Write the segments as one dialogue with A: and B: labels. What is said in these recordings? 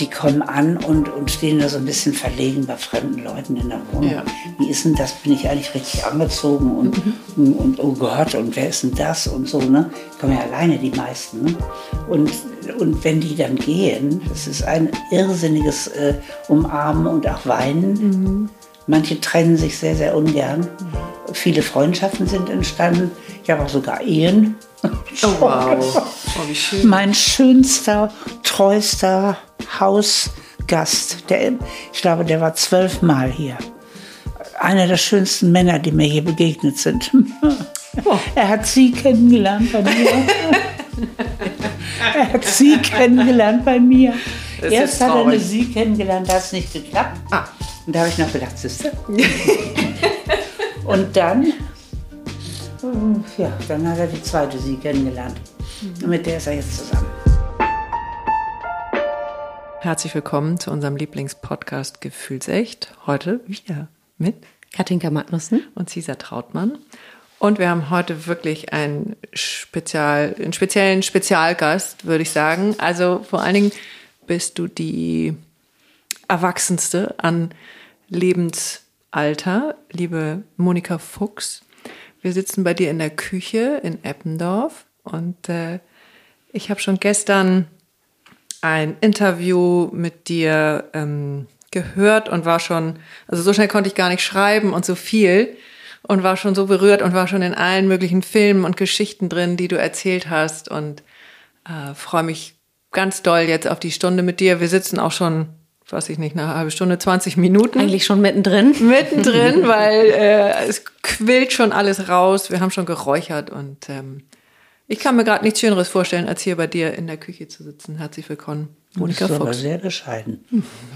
A: Die kommen an und, und stehen da so ein bisschen verlegen bei fremden Leuten in der Wohnung. Ja. Wie ist denn das? Bin ich eigentlich richtig angezogen? Und, mhm. und, und, oh Gott, und wer ist denn das? Und so, ne? Die kommen ja alleine, die meisten. Ne? Und, und wenn die dann gehen, das ist ein irrsinniges äh, Umarmen und auch Weinen. Mhm. Manche trennen sich sehr, sehr ungern. Mhm. Viele Freundschaften sind entstanden. Ich habe auch sogar Ehen.
B: Oh, wow. Oh, wie schön.
A: Mein schönster, treuster Hausgast, der, ich glaube, der war zwölfmal hier. Einer der schönsten Männer, die mir hier begegnet sind. Oh. Er hat sie kennengelernt bei mir. er hat sie kennengelernt bei mir. Das Erst hat er eine sie kennengelernt, da hat es nicht geklappt. Ah. Und da habe ich noch gedacht, siehste. Und dann ja, dann hat er die zweite sie kennengelernt. Und mit der ist er jetzt zusammen.
B: Herzlich willkommen zu unserem Lieblingspodcast Gefühlsecht. Heute wieder mit
C: Katinka Magnussen
B: und Cesar Trautmann. Und wir haben heute wirklich einen, Spezial, einen speziellen Spezialgast, würde ich sagen. Also vor allen Dingen bist du die Erwachsenste an Lebensalter, liebe Monika Fuchs. Wir sitzen bei dir in der Küche in Eppendorf und äh, ich habe schon gestern ein Interview mit dir ähm, gehört und war schon, also so schnell konnte ich gar nicht schreiben und so viel und war schon so berührt und war schon in allen möglichen Filmen und Geschichten drin, die du erzählt hast und äh, freue mich ganz doll jetzt auf die Stunde mit dir. Wir sitzen auch schon weiß ich nicht, eine halbe Stunde, 20 Minuten.
C: Eigentlich schon mittendrin.
B: Mittendrin, weil äh, es quillt schon alles raus. Wir haben schon geräuchert und ähm, ich kann mir gerade nichts Schöneres vorstellen, als hier bei dir in der Küche zu sitzen. Herzlich willkommen,
A: Monika Fuchs. aber sehr bescheiden.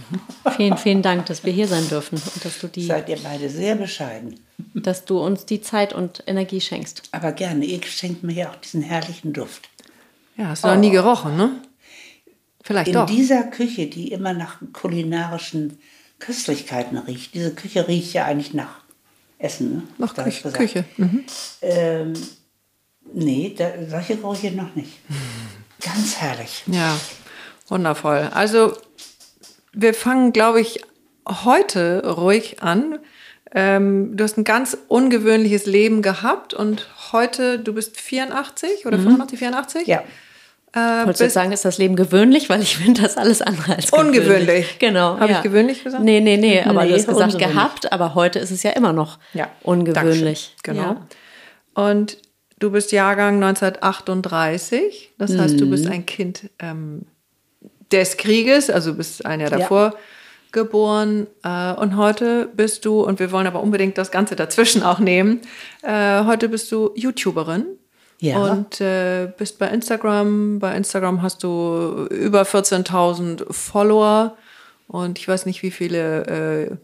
C: vielen, vielen Dank, dass wir hier sein dürfen und dass du die.
A: Seid ihr beide sehr bescheiden.
C: Dass du uns die Zeit und Energie schenkst.
A: Aber gerne, ihr schenkt mir ja auch diesen herrlichen Duft.
B: Ja, hast du oh. noch nie gerochen, ne?
A: Vielleicht in doch. dieser Küche, die immer nach kulinarischen Köstlichkeiten riecht, diese Küche riecht ja eigentlich nach Essen. Ne?
B: Nach Küche. Küche. Mhm.
A: Ähm, nee, da, solche Gerüche noch nicht. Ganz herrlich.
B: Ja, wundervoll. Also wir fangen, glaube ich, heute ruhig an. Ähm, du hast ein ganz ungewöhnliches Leben gehabt und heute, du bist 84 oder mhm. 85, 84?
A: Ja.
C: Äh, Wolltest du sagen, ist das Leben gewöhnlich? Weil ich finde das alles andere als
B: gewöhnlich. Ungewöhnlich.
C: Genau.
B: Habe ja. ich gewöhnlich gesagt?
C: Nee, nee, nee. Aber nee, du hast gesagt gehabt, aber heute ist es ja immer noch
B: ja.
C: ungewöhnlich.
B: Dankeschön. Genau. Ja. Und du bist Jahrgang 1938. Das mhm. heißt, du bist mhm. ein Kind ähm, des Krieges, also bist ein Jahr davor geboren. Äh, und heute bist du, und wir wollen aber unbedingt das Ganze dazwischen auch nehmen, äh, heute bist du YouTuberin. Ja. Und äh, bist bei Instagram. Bei Instagram hast du über 14.000 Follower. Und ich weiß nicht, wie viele äh,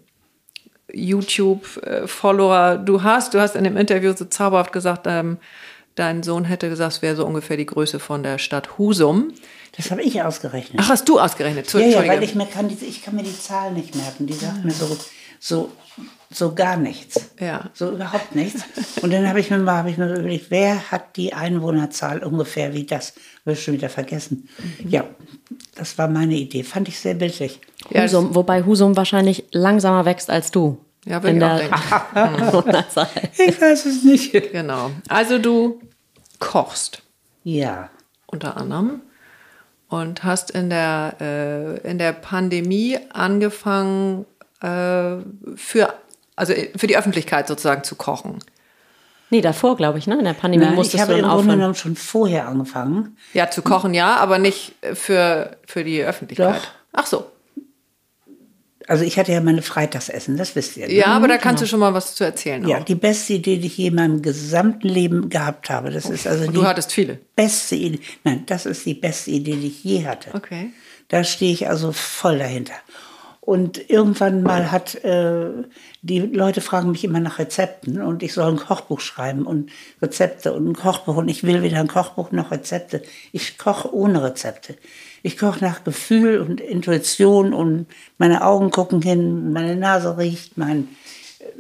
B: YouTube-Follower du hast. Du hast in dem Interview so zauberhaft gesagt, ähm, dein Sohn hätte gesagt, es wäre so ungefähr die Größe von der Stadt Husum.
A: Das habe ich ausgerechnet.
B: Ach, hast du ausgerechnet?
A: Ja, ja, weil ich, mir kann, ich kann mir die Zahl nicht merken. Die sagt mir so, so so gar nichts.
B: Ja.
A: So überhaupt nichts. Und dann habe ich mir mal hab ich mir überlegt, wer hat die Einwohnerzahl ungefähr wie das? Habe ich schon wieder vergessen. Mhm. Ja, das war meine Idee. Fand ich sehr bildlich.
C: Husum, wobei Husum wahrscheinlich langsamer wächst als du.
B: Ja, würde ich auch
A: ich weiß es nicht.
B: Genau. Also du kochst.
A: Ja.
B: Unter anderem. Und hast in der, äh, in der Pandemie angefangen, äh, für also äh, für die Öffentlichkeit sozusagen zu kochen.
C: Nee, davor, glaube ich, ne? In der Pandemie Nein, musstest
A: ich habe
C: du
A: im Grunde genommen schon vorher angefangen.
B: Ja, zu kochen ja, aber nicht für, für die Öffentlichkeit.
A: Doch.
B: Ach so.
A: Also ich hatte ja meine Freitagsessen, das wisst ihr.
B: Ne? Ja, aber da kannst genau. du schon mal was zu erzählen.
A: Ja, auch. die beste Idee, die ich je in meinem gesamten Leben gehabt habe. Das ist also
B: Und du hattest viele.
A: Beste Idee. Nein, das ist die beste Idee, die ich je hatte.
B: Okay.
A: Da stehe ich also voll dahinter. Und irgendwann mal hat, äh, die Leute fragen mich immer nach Rezepten und ich soll ein Kochbuch schreiben und Rezepte und ein Kochbuch und ich will weder ein Kochbuch noch Rezepte. Ich koche ohne Rezepte. Ich koche nach Gefühl und Intuition und meine Augen gucken hin, meine Nase riecht, mein,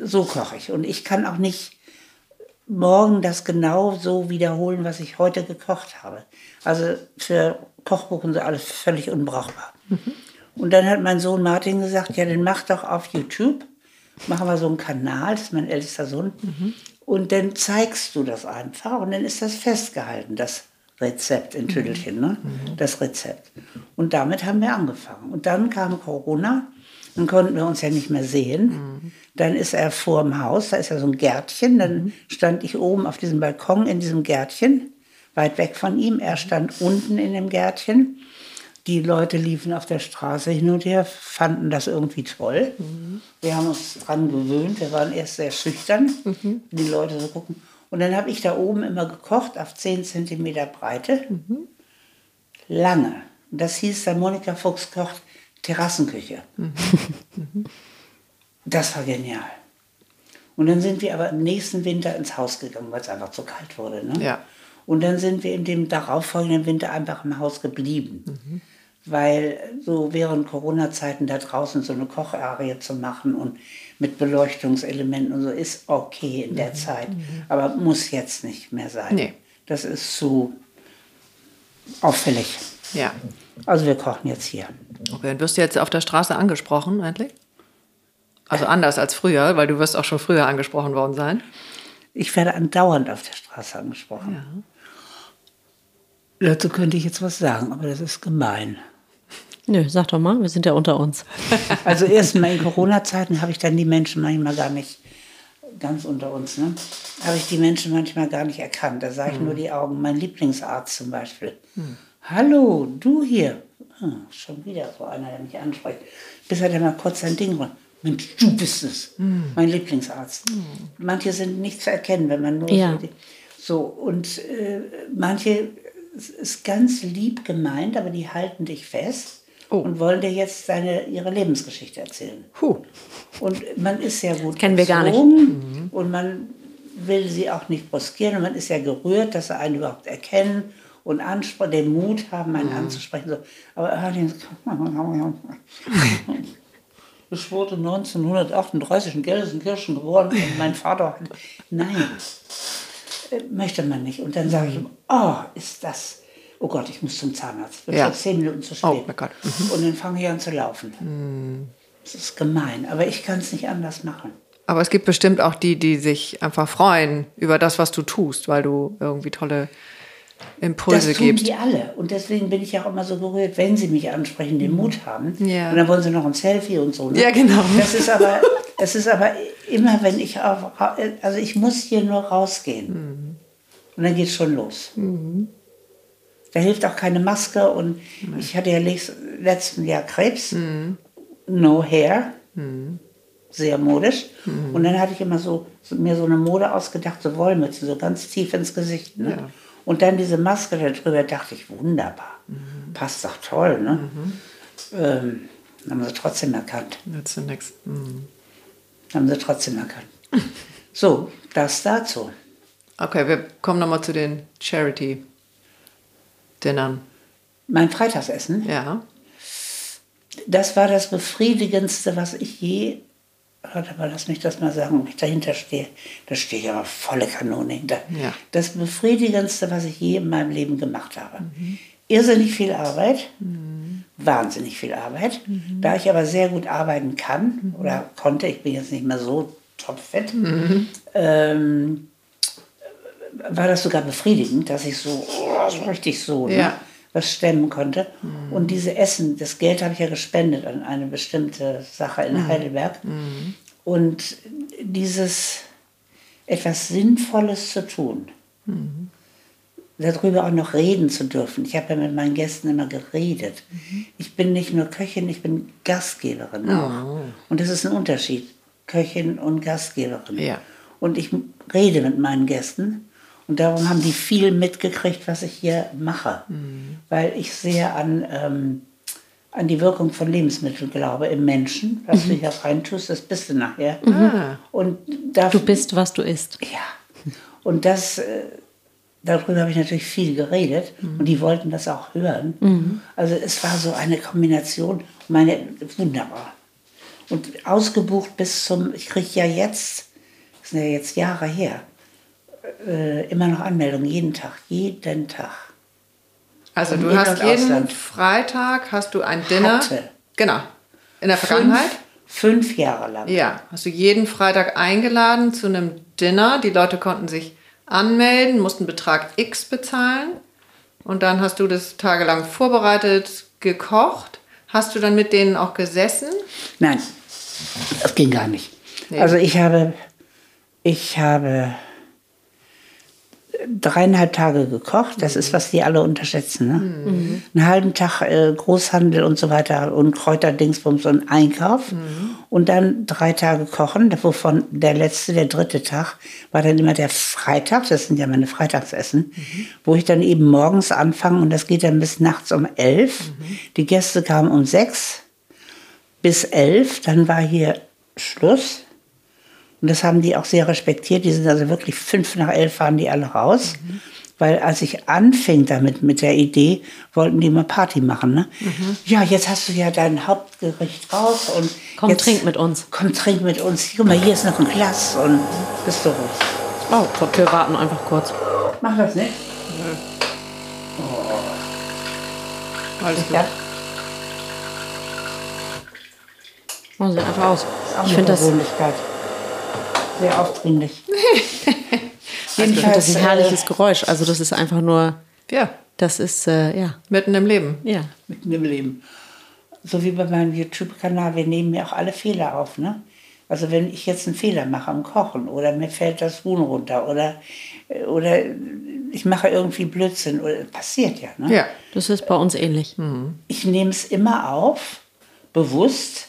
A: so koche ich. Und ich kann auch nicht morgen das genau so wiederholen, was ich heute gekocht habe. Also für Kochbuch und so alles völlig unbrauchbar. Mhm. Und dann hat mein Sohn Martin gesagt, ja, dann mach doch auf YouTube, machen wir so einen Kanal, das ist mein ältester Sohn, und dann zeigst du das einfach und dann ist das festgehalten, das Rezept in Tüdelchen, ne? das Rezept. Und damit haben wir angefangen. Und dann kam Corona, dann konnten wir uns ja nicht mehr sehen. Dann ist er vor dem Haus, da ist ja so ein Gärtchen, dann stand ich oben auf diesem Balkon in diesem Gärtchen, weit weg von ihm. Er stand unten in dem Gärtchen. Die Leute liefen auf der Straße hin und her, fanden das irgendwie toll. Wir haben uns dran gewöhnt. Wir waren erst sehr schüchtern, wenn die Leute so gucken. Und dann habe ich da oben immer gekocht auf 10 cm Breite. Lange. Und das hieß dann Monika Fuchs kocht Terrassenküche. Das war genial. Und dann sind wir aber im nächsten Winter ins Haus gegangen, weil es einfach zu kalt wurde. Ne?
B: Ja.
A: Und dann sind wir in dem darauffolgenden Winter einfach im Haus geblieben. Weil so während Corona-Zeiten da draußen so eine Kocharie zu machen und mit Beleuchtungselementen und so ist okay in der Zeit. Aber muss jetzt nicht mehr sein.
B: Nee.
A: Das ist zu auffällig.
B: Ja.
A: Also wir kochen jetzt hier.
B: Okay, und wirst du jetzt auf der Straße angesprochen, eigentlich? Also anders als früher, weil du wirst auch schon früher angesprochen worden sein.
A: Ich werde andauernd auf der Straße angesprochen. Dazu könnte ich jetzt was sagen, aber das ist gemein.
C: Nö, sag doch mal, wir sind ja unter uns.
A: Also erst mal in Corona-Zeiten habe ich dann die Menschen manchmal gar nicht, ganz unter uns, ne? habe ich die Menschen manchmal gar nicht erkannt. Da sah ich nur die Augen. Mein Lieblingsarzt zum Beispiel. Hallo, du hier. Hm, schon wieder so einer, der mich anspricht. Bis er dann mal kurz sein Ding runter. Mensch, du bist es. Mein Lieblingsarzt. Manche sind nicht zu erkennen, wenn man nur
C: Ja.
A: so, so und äh, manche ist ganz lieb gemeint, aber die halten dich fest
B: Oh.
A: und wollen dir jetzt deine, ihre Lebensgeschichte erzählen.
B: Puh.
A: Und man ist ja gut
C: Kennen wir gar nicht.
A: erzogen Und man will sie auch nicht brüskieren. Und man ist ja gerührt, dass sie einen überhaupt erkennen und ansprechen, den Mut haben, einen anzusprechen. So. Aber ich wurde 1938 in Gelsenkirchen geboren und mein Vater hat... Nein, möchte man nicht. Und dann sage ich ihm, oh, ist das... Oh Gott, ich muss zum Zahnarzt. Ich bin
B: Ja.
A: schon zehn Minuten zu spät.
B: Oh mein Gott.
A: Und dann fange ich an zu laufen. Das ist gemein, aber ich kann es nicht anders machen.
B: Aber es gibt bestimmt auch die, die sich einfach freuen über das, was du tust, weil du irgendwie tolle Impulse
A: das tun
B: gibst.
A: die alle. Und deswegen bin ich auch immer so gerührt, wenn sie mich ansprechen, den Mut haben.
B: Ja.
A: Und dann wollen sie noch ein Selfie und so. Ne?
B: Ja, genau.
A: Das ist aber, es ist aber immer, wenn ich auf, also ich muss hier nur rausgehen.
B: Mhm.
A: Und dann geht es schon los. Da hilft auch keine Maske. Und ich hatte ja letzt- letzten Jahr Krebs.
B: Mhm.
A: No hair. Sehr modisch. Und dann hatte ich immer so, so mir so eine Mode ausgedacht, so Wollmützen, so ganz tief ins Gesicht. Ne?
B: Ja.
A: Und dann diese Maske darüber, dachte ich, wunderbar. Passt doch toll. Ne? Ähm, haben sie trotzdem erkannt.
B: Next. Hm.
A: Haben sie trotzdem erkannt. So, das dazu.
B: Okay, wir kommen nochmal zu den Charity-Dinnern.
A: Mein Freitagsessen,
B: Ja.
A: das war das Befriedigendste, was ich je, warte mal, lass mich das mal sagen, ob ich dahinter stehe. Da stehe ich aber volle Kanone hinter.
B: Ja.
A: Das Befriedigendste, was ich je in meinem Leben gemacht habe. Irrsinnig viel Arbeit, wahnsinnig viel Arbeit. Da ich aber sehr gut arbeiten kann oder konnte, ich bin jetzt nicht mehr so topfit, ähm, war das sogar befriedigend, dass ich so, oh, so richtig so ne,
B: Ja.
A: was stemmen konnte. Und diese Essen, das Geld habe ich ja gespendet an eine bestimmte Sache in Heidelberg. Und dieses etwas Sinnvolles zu tun, darüber auch noch reden zu dürfen. Ich habe ja mit meinen Gästen immer geredet. Ich bin nicht nur Köchin, ich bin Gastgeberin auch. Und das ist ein Unterschied, Köchin und Gastgeberin.
B: Ja.
A: Und ich rede mit meinen Gästen. Und darum haben die viel mitgekriegt, was ich hier mache. Weil ich sehr an, ähm, an die Wirkung von Lebensmitteln glaube im Menschen. Was du hier reintust, das bist du nachher.
B: Ah.
A: Und
C: Du bist, was du isst.
A: ja. Und das, äh, darüber habe ich natürlich viel geredet und die wollten das auch hören. Also es war so eine Kombination, meine, wunderbar. Und ausgebucht bis zum, ich kriege ja jetzt, das sind ja jetzt Jahre her, äh, immer noch Anmeldungen, jeden Tag, jeden Tag.
B: Also du hast jeden
A: Ausland.
B: Freitag hast du ein Dinner.
A: Hatte.
B: Genau. In der Vergangenheit?
A: Fünf, fünf Jahre lang.
B: Ja. Hast du jeden Freitag eingeladen zu einem Dinner. Die Leute konnten sich anmelden, mussten Betrag X bezahlen. Und dann hast du das tagelang vorbereitet, gekocht. Hast du dann mit denen auch gesessen?
A: Nein, das ging gar nicht.
B: Nee.
A: Also ich habe, ich habe dreieinhalb Tage gekocht. Das ist, was die alle unterschätzen. Ne?
B: Mhm.
A: Einen halben Tag äh, Großhandel und so weiter und Kräuterdingsbums und Einkauf.
B: Mhm.
A: Und dann drei Tage kochen, wovon der letzte, der dritte Tag, war dann immer der Freitag. Das sind ja meine Freitagsessen,
B: Mhm.
A: wo ich dann eben morgens anfange und das geht dann bis nachts um elf.
B: Mhm.
A: Die Gäste kamen um sechs bis elf. Dann war hier Schluss. Und das haben die auch sehr respektiert. Die sind also wirklich fünf nach elf waren die alle raus.
C: Mhm.
A: Weil als ich anfing damit mit der Idee, wollten die mal Party machen. Ne? Ja, jetzt hast du ja dein Hauptgericht raus und
C: Komm,
A: jetzt,
C: trink mit uns.
A: Komm, trink mit uns. Guck mal, hier ist noch ein Glas und bist du ruhig.
C: Oh, Gott, wir warten einfach kurz.
A: Mach das nicht.
B: Alles gut.
A: Ja,
C: Machen Sie einfach aus. Ich finde das.
A: Sehr aufdringlich.
C: ich find das ein
A: äh,
C: herrliches Geräusch. Also das ist einfach nur,
B: Ja,
C: das ist, äh, ja,
B: mitten im Leben.
C: ja.
A: mitten im Leben. So wie bei meinem YouTube-Kanal, wir nehmen ja auch alle Fehler auf. Ne? Also wenn ich jetzt einen Fehler mache am Kochen oder mir fällt das Huhn runter oder, oder ich mache irgendwie Blödsinn, oder, passiert ja. Ne?
B: Ja.
C: Das ist bei uns ähnlich.
A: Ich nehme es immer auf, bewusst,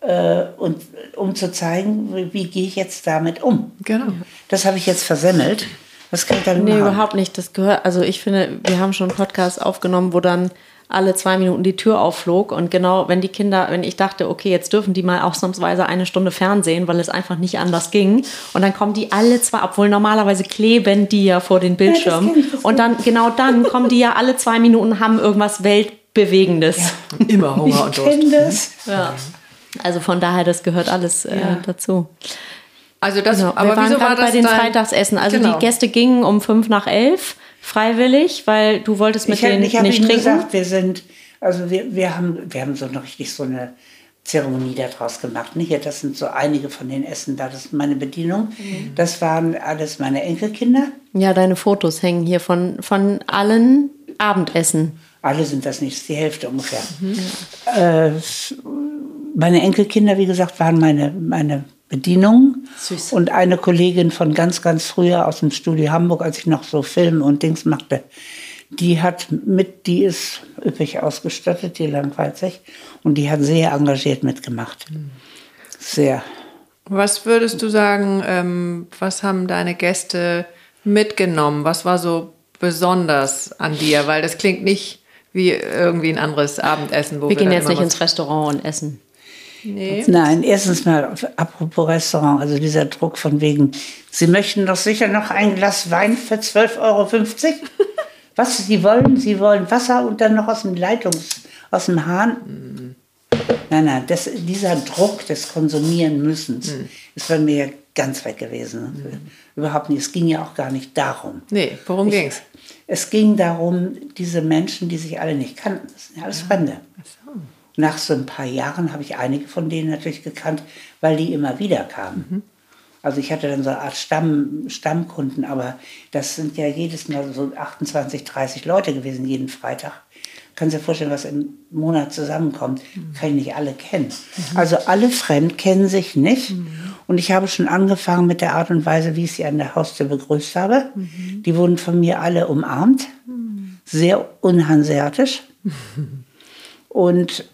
A: äh, und, um zu zeigen, wie, wie gehe ich jetzt damit um.
B: Genau.
A: Das habe ich jetzt versemmelt. Was kann ich damit
C: Nee,
A: machen?
C: überhaupt nicht. Das gehört, also ich finde, wir haben schon einen Podcast aufgenommen, wo dann alle zwei Minuten die Tür aufflog und genau, wenn die Kinder, wenn ich dachte, okay, jetzt dürfen die mal ausnahmsweise eine Stunde Fernsehen, weil es einfach nicht anders ging und dann kommen die alle zwei, obwohl normalerweise kleben die ja vor den Bildschirmen
A: ich, das
C: und dann, genau dann kommen die ja alle zwei Minuten, haben irgendwas Weltbewegendes.
B: Immer Hunger und
A: Ich
B: Durst.
A: kenne das.
C: Ja. Also von daher, das gehört alles äh,
A: Ja.
C: dazu.
B: Also das,
C: Genau.
B: aber
C: wir waren
B: wieso war
C: gerade
B: das
C: bei den
B: dein,
C: Freitagsessen. Also
B: Genau.
C: die Gäste gingen um fünf nach elf freiwillig, weil du wolltest mit
A: ich hab-
C: denen
A: ich habe
C: nicht trinken.
A: gesagt, wir sind, also wir, wir haben, wir haben so noch richtig so eine Zeremonie daraus gemacht. Nicht? Ja, Das sind so einige von den Essen da. Das ist meine Bedienung.
C: Mhm.
A: Das waren alles meine Enkelkinder.
C: Ja, deine Fotos hängen hier von, von allen Abendessen.
A: Alle sind das nicht, das ist die Hälfte ungefähr. Äh, meine Enkelkinder, wie gesagt, waren meine, meine Bedienung.
C: Süß.
A: Und eine Kollegin von ganz, ganz früher aus dem Studio Hamburg, als ich noch so Film und Dings machte, die hat mit, die ist üppig ausgestattet, die langweilt sich. Und die hat sehr engagiert mitgemacht. Sehr.
B: Was würdest du sagen, ähm, was haben deine Gäste mitgenommen? Was war so besonders an dir? Weil das klingt nicht wie irgendwie ein anderes Abendessen, wo wir,
C: Wir gehen jetzt nicht ins Restaurant und essen.
B: Nee.
A: Nein, erstens mal, apropos Restaurant, also dieser Druck von wegen, Sie möchten doch sicher noch ein Glas Wein für 12,50 Euro? Was Sie wollen? Sie wollen Wasser und dann noch aus dem Leitungs, aus dem Hahn? Nein, nein, das, dieser Druck des Konsumieren müssens ist bei mir ganz weg gewesen. Überhaupt nicht. Es ging ja auch gar nicht darum.
B: Nee, worum ging's?
A: Es ging darum, diese Menschen, die sich alle nicht kannten, das sind ja alles Fremde. Nach so ein paar Jahren habe ich einige von denen natürlich gekannt, weil die immer wieder kamen. Also ich hatte dann so eine Art Stamm, Stammkunden, aber das sind ja jedes Mal so 28, 30 Leute gewesen, jeden Freitag. Sie sich vorstellen, was im Monat zusammenkommt? Kann ich nicht alle kennen. Also alle fremd kennen sich nicht. Und ich habe schon angefangen mit der Art und Weise, wie ich sie an der Haustür begrüßt habe. Die wurden von mir alle umarmt. Sehr unhanseatisch. Und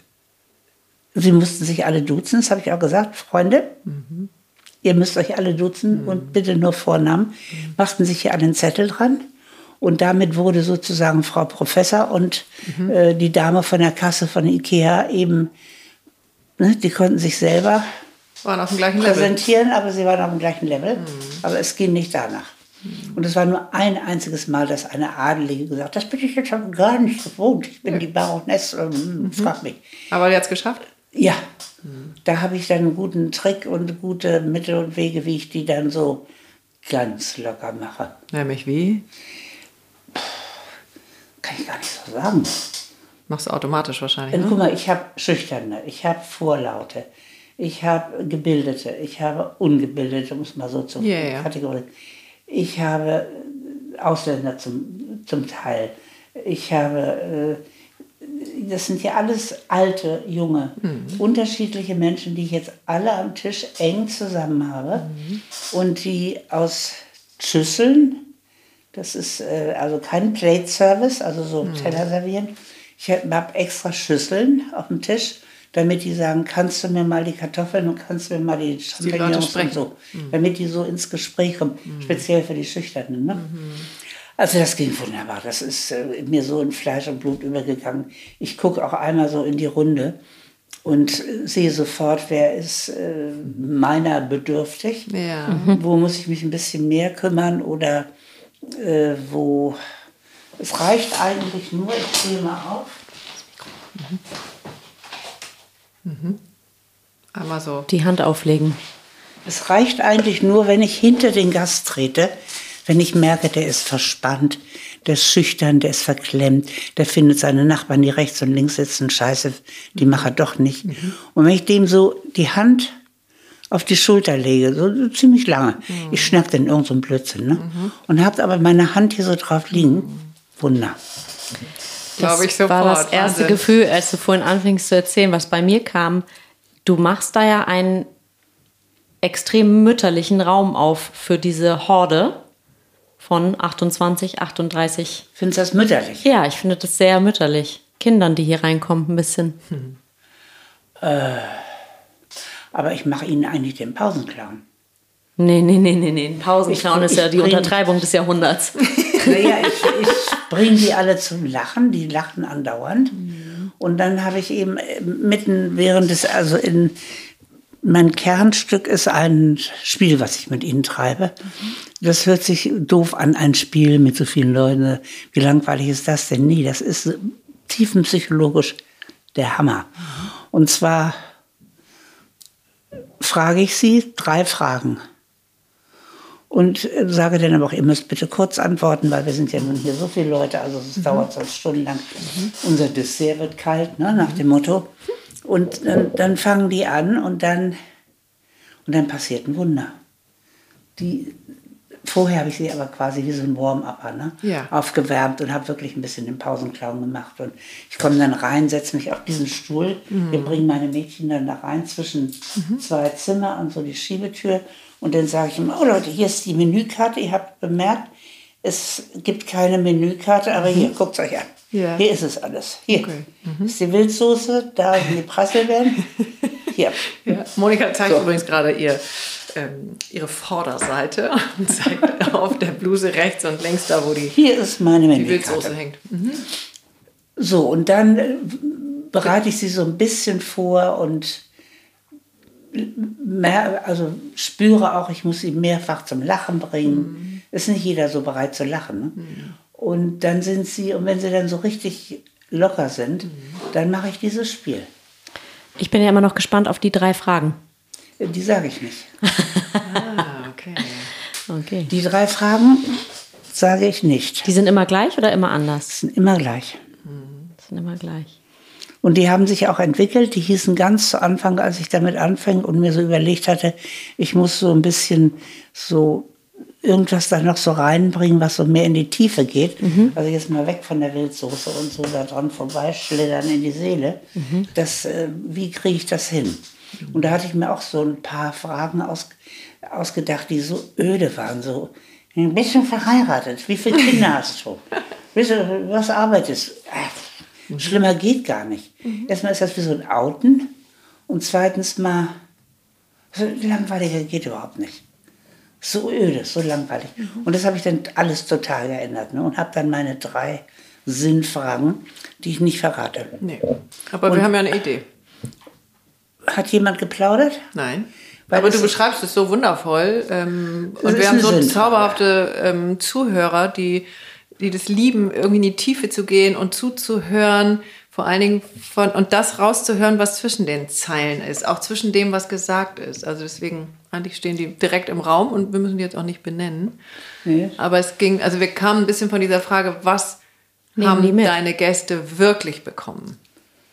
A: sie mussten sich alle duzen, das habe ich auch gesagt, Freunde. Ihr müsst euch alle duzen und bitte nur Vornamen. Machten sich hier einen Zettel dran. Und damit wurde sozusagen Frau Professor und äh, die Dame von der Kasse von Ikea eben, ne, die konnten sich selber
B: Waren auf dem gleichen Level.
A: präsentieren, aber sie waren auf dem gleichen Level. Aber es ging nicht danach. Und es war nur ein einziges Mal, dass eine Adelige gesagt hat, das bin ich jetzt aber gar nicht gewohnt. Ich bin die Baroness, ähm, frag mich.
B: Aber der hat's geschafft?
A: Ja, da habe ich dann einen guten Trick und gute Mittel und Wege, wie ich die dann so ganz locker mache.
B: Nämlich wie?
A: Kann ich gar nicht so sagen.
B: Machst du automatisch wahrscheinlich. Ne?
A: guck mal, ich habe Schüchterne, ich habe Vorlaute, ich habe Gebildete, ich habe Ungebildete, um es mal so zu
B: Ja, ja.
A: kategorisieren. Ich habe Ausländer zum, zum Teil. Ich habe, äh, das sind ja alles alte, junge, unterschiedliche Menschen, die ich jetzt alle am Tisch eng zusammen habe. Und die aus Schüsseln, das ist äh, also kein Plate Service, also so Teller servieren. Ich habe extra Schüsseln auf dem Tisch, damit die sagen, kannst du mir mal die Kartoffeln und kannst du mir mal die Champignons und so, damit die so ins Gespräch kommen, speziell für die Schüchternen. Ne? Also das ging wunderbar. Das ist äh, mir so in Fleisch und Blut übergegangen. Ich gucke auch einmal so in die Runde und äh, sehe sofort, wer ist äh, meiner bedürftig.
B: Ja.
A: Wo muss ich mich ein bisschen mehr kümmern oder äh, wo es reicht eigentlich nur, ich zähle mal auf,
B: Einmal so.
C: Die Hand auflegen.
A: es reicht eigentlich nur, wenn ich hinter den Gast trete, wenn ich merke, der ist verspannt, der ist schüchtern, der ist verklemmt, der findet seine Nachbarn, die rechts und links sitzen, scheiße, die macht er doch nicht. Und wenn ich dem so die Hand auf die Schulter lege, so, so ziemlich lange, ich schnack dann irgend so einen Blödsinn, ne? und habe aber meine Hand hier so drauf liegen, Wunder.
B: Glaube ich
C: war
B: sofort.
C: das erste
B: Wahnsinn.
C: Gefühl, als du vorhin anfingst zu erzählen, was bei mir kam. Du machst da ja einen extrem mütterlichen Raum auf für diese Horde von 28, 38.
A: Findest du das mütterlich?
C: Ja, ich finde das sehr mütterlich. Kindern, die hier reinkommen, ein bisschen.
A: Aber ich mache ihnen eigentlich den Pausenclown.
C: Nee, nee, nee, nee, nee. Pausenclown
A: Ich-
C: ist ja die
A: bring-
C: Untertreibung des Jahrhunderts.
A: Naja, ich, ich bringe die alle zum Lachen, die lachen andauernd. Und dann habe ich eben äh, mitten während des, also in, mein Kernstück ist ein Spiel, was ich mit ihnen treibe. Das hört sich doof an, ein Spiel mit so vielen Leuten. Wie langweilig ist das denn? Nie, das ist tiefenpsychologisch der Hammer. Und zwar frage ich sie drei Fragen. Und sage dann aber auch, ihr müsst bitte kurz antworten, weil wir sind ja nun hier so viele Leute, also es dauert sonst stundenlang. Unser Dessert wird kalt, ne, nach dem Motto. Und dann, dann fangen die an und dann, und dann passiert ein Wunder. Die, vorher habe ich sie aber quasi wie so ein Warm-Upper ne,
B: Ja.
A: aufgewärmt und habe wirklich ein bisschen den Pausenclown gemacht. Und ich komme dann rein, setze mich auf diesen Stuhl. Wir bringen meine Mädchen dann da rein zwischen zwei Zimmer und so die Schiebetür. Und dann sage ich immer, oh Leute, hier ist die Menükarte. Ihr habt bemerkt, es gibt keine Menükarte, aber hier, guckt euch an.
B: Ja.
A: Hier ist es alles. Hier
B: Okay.
A: ist die Wildsoße, da sind die Preiselbeeren. Hier.
B: Ja. Monika zeigt
A: So.
B: übrigens gerade ihr, ähm, ihre Vorderseite und zeigt auf der Bluse rechts und links da, wo die,
A: Hier ist meine
B: die Wildsoße hängt.
A: So, und dann äh, bereite ich sie so ein bisschen vor und mehr, also spüre auch, ich muss sie mehrfach zum Lachen bringen. Ist nicht jeder so bereit zu lachen. Ne? Und dann sind sie, und wenn sie dann so richtig locker sind, dann mache ich dieses Spiel.
C: Ich bin ja immer noch gespannt auf die drei Fragen.
A: Die sage ich nicht.
B: Ah, okay.
C: Okay.
A: Die drei Fragen sage ich nicht.
C: Die sind immer gleich oder immer anders?
A: sind immer gleich.
C: Die sind immer gleich.
A: Und die haben sich auch entwickelt. Die hießen ganz zu Anfang, als ich damit anfing und mir so überlegt hatte, ich muss so ein bisschen so irgendwas da noch so reinbringen, was so mehr in die Tiefe geht. Also jetzt mal weg von der Wildsoße und so da dran vorbeischlittern in die Seele. Das, äh, wie kriege ich das hin? Und da hatte ich mir auch so ein paar Fragen aus, ausgedacht, die so öde waren. So, bist du verheiratet? Wie viele Kinder hast du? Bist du was arbeitest? Ach, schlimmer geht gar nicht. Erstmal ist das wie so ein Outen. Und zweitens mal, so langweiliger geht überhaupt nicht. So öde, so langweilig. Und das habe ich dann alles total geändert. Ne? Und habe dann meine drei Sinnfragen, die ich nicht verrate.
B: Nee. Aber wir haben ja eine Idee.
A: Hat jemand geplaudert?
B: Nein.
A: Weil
B: Aber du beschreibst es so wundervoll. Ähm, und wir haben so
A: Sinnfrage.
B: zauberhafte ähm, Zuhörer, die, die das lieben, irgendwie in die Tiefe zu gehen und zuzuhören. Vor allen Dingen von, und das rauszuhören, was zwischen den Zeilen ist. Auch zwischen dem, was gesagt ist. Also deswegen, eigentlich stehen die direkt im Raum und wir müssen die jetzt auch nicht benennen.
A: Nee.
B: Aber es ging, also wir kamen ein bisschen von dieser Frage, was
C: Nehmen
B: haben deine Gäste wirklich bekommen?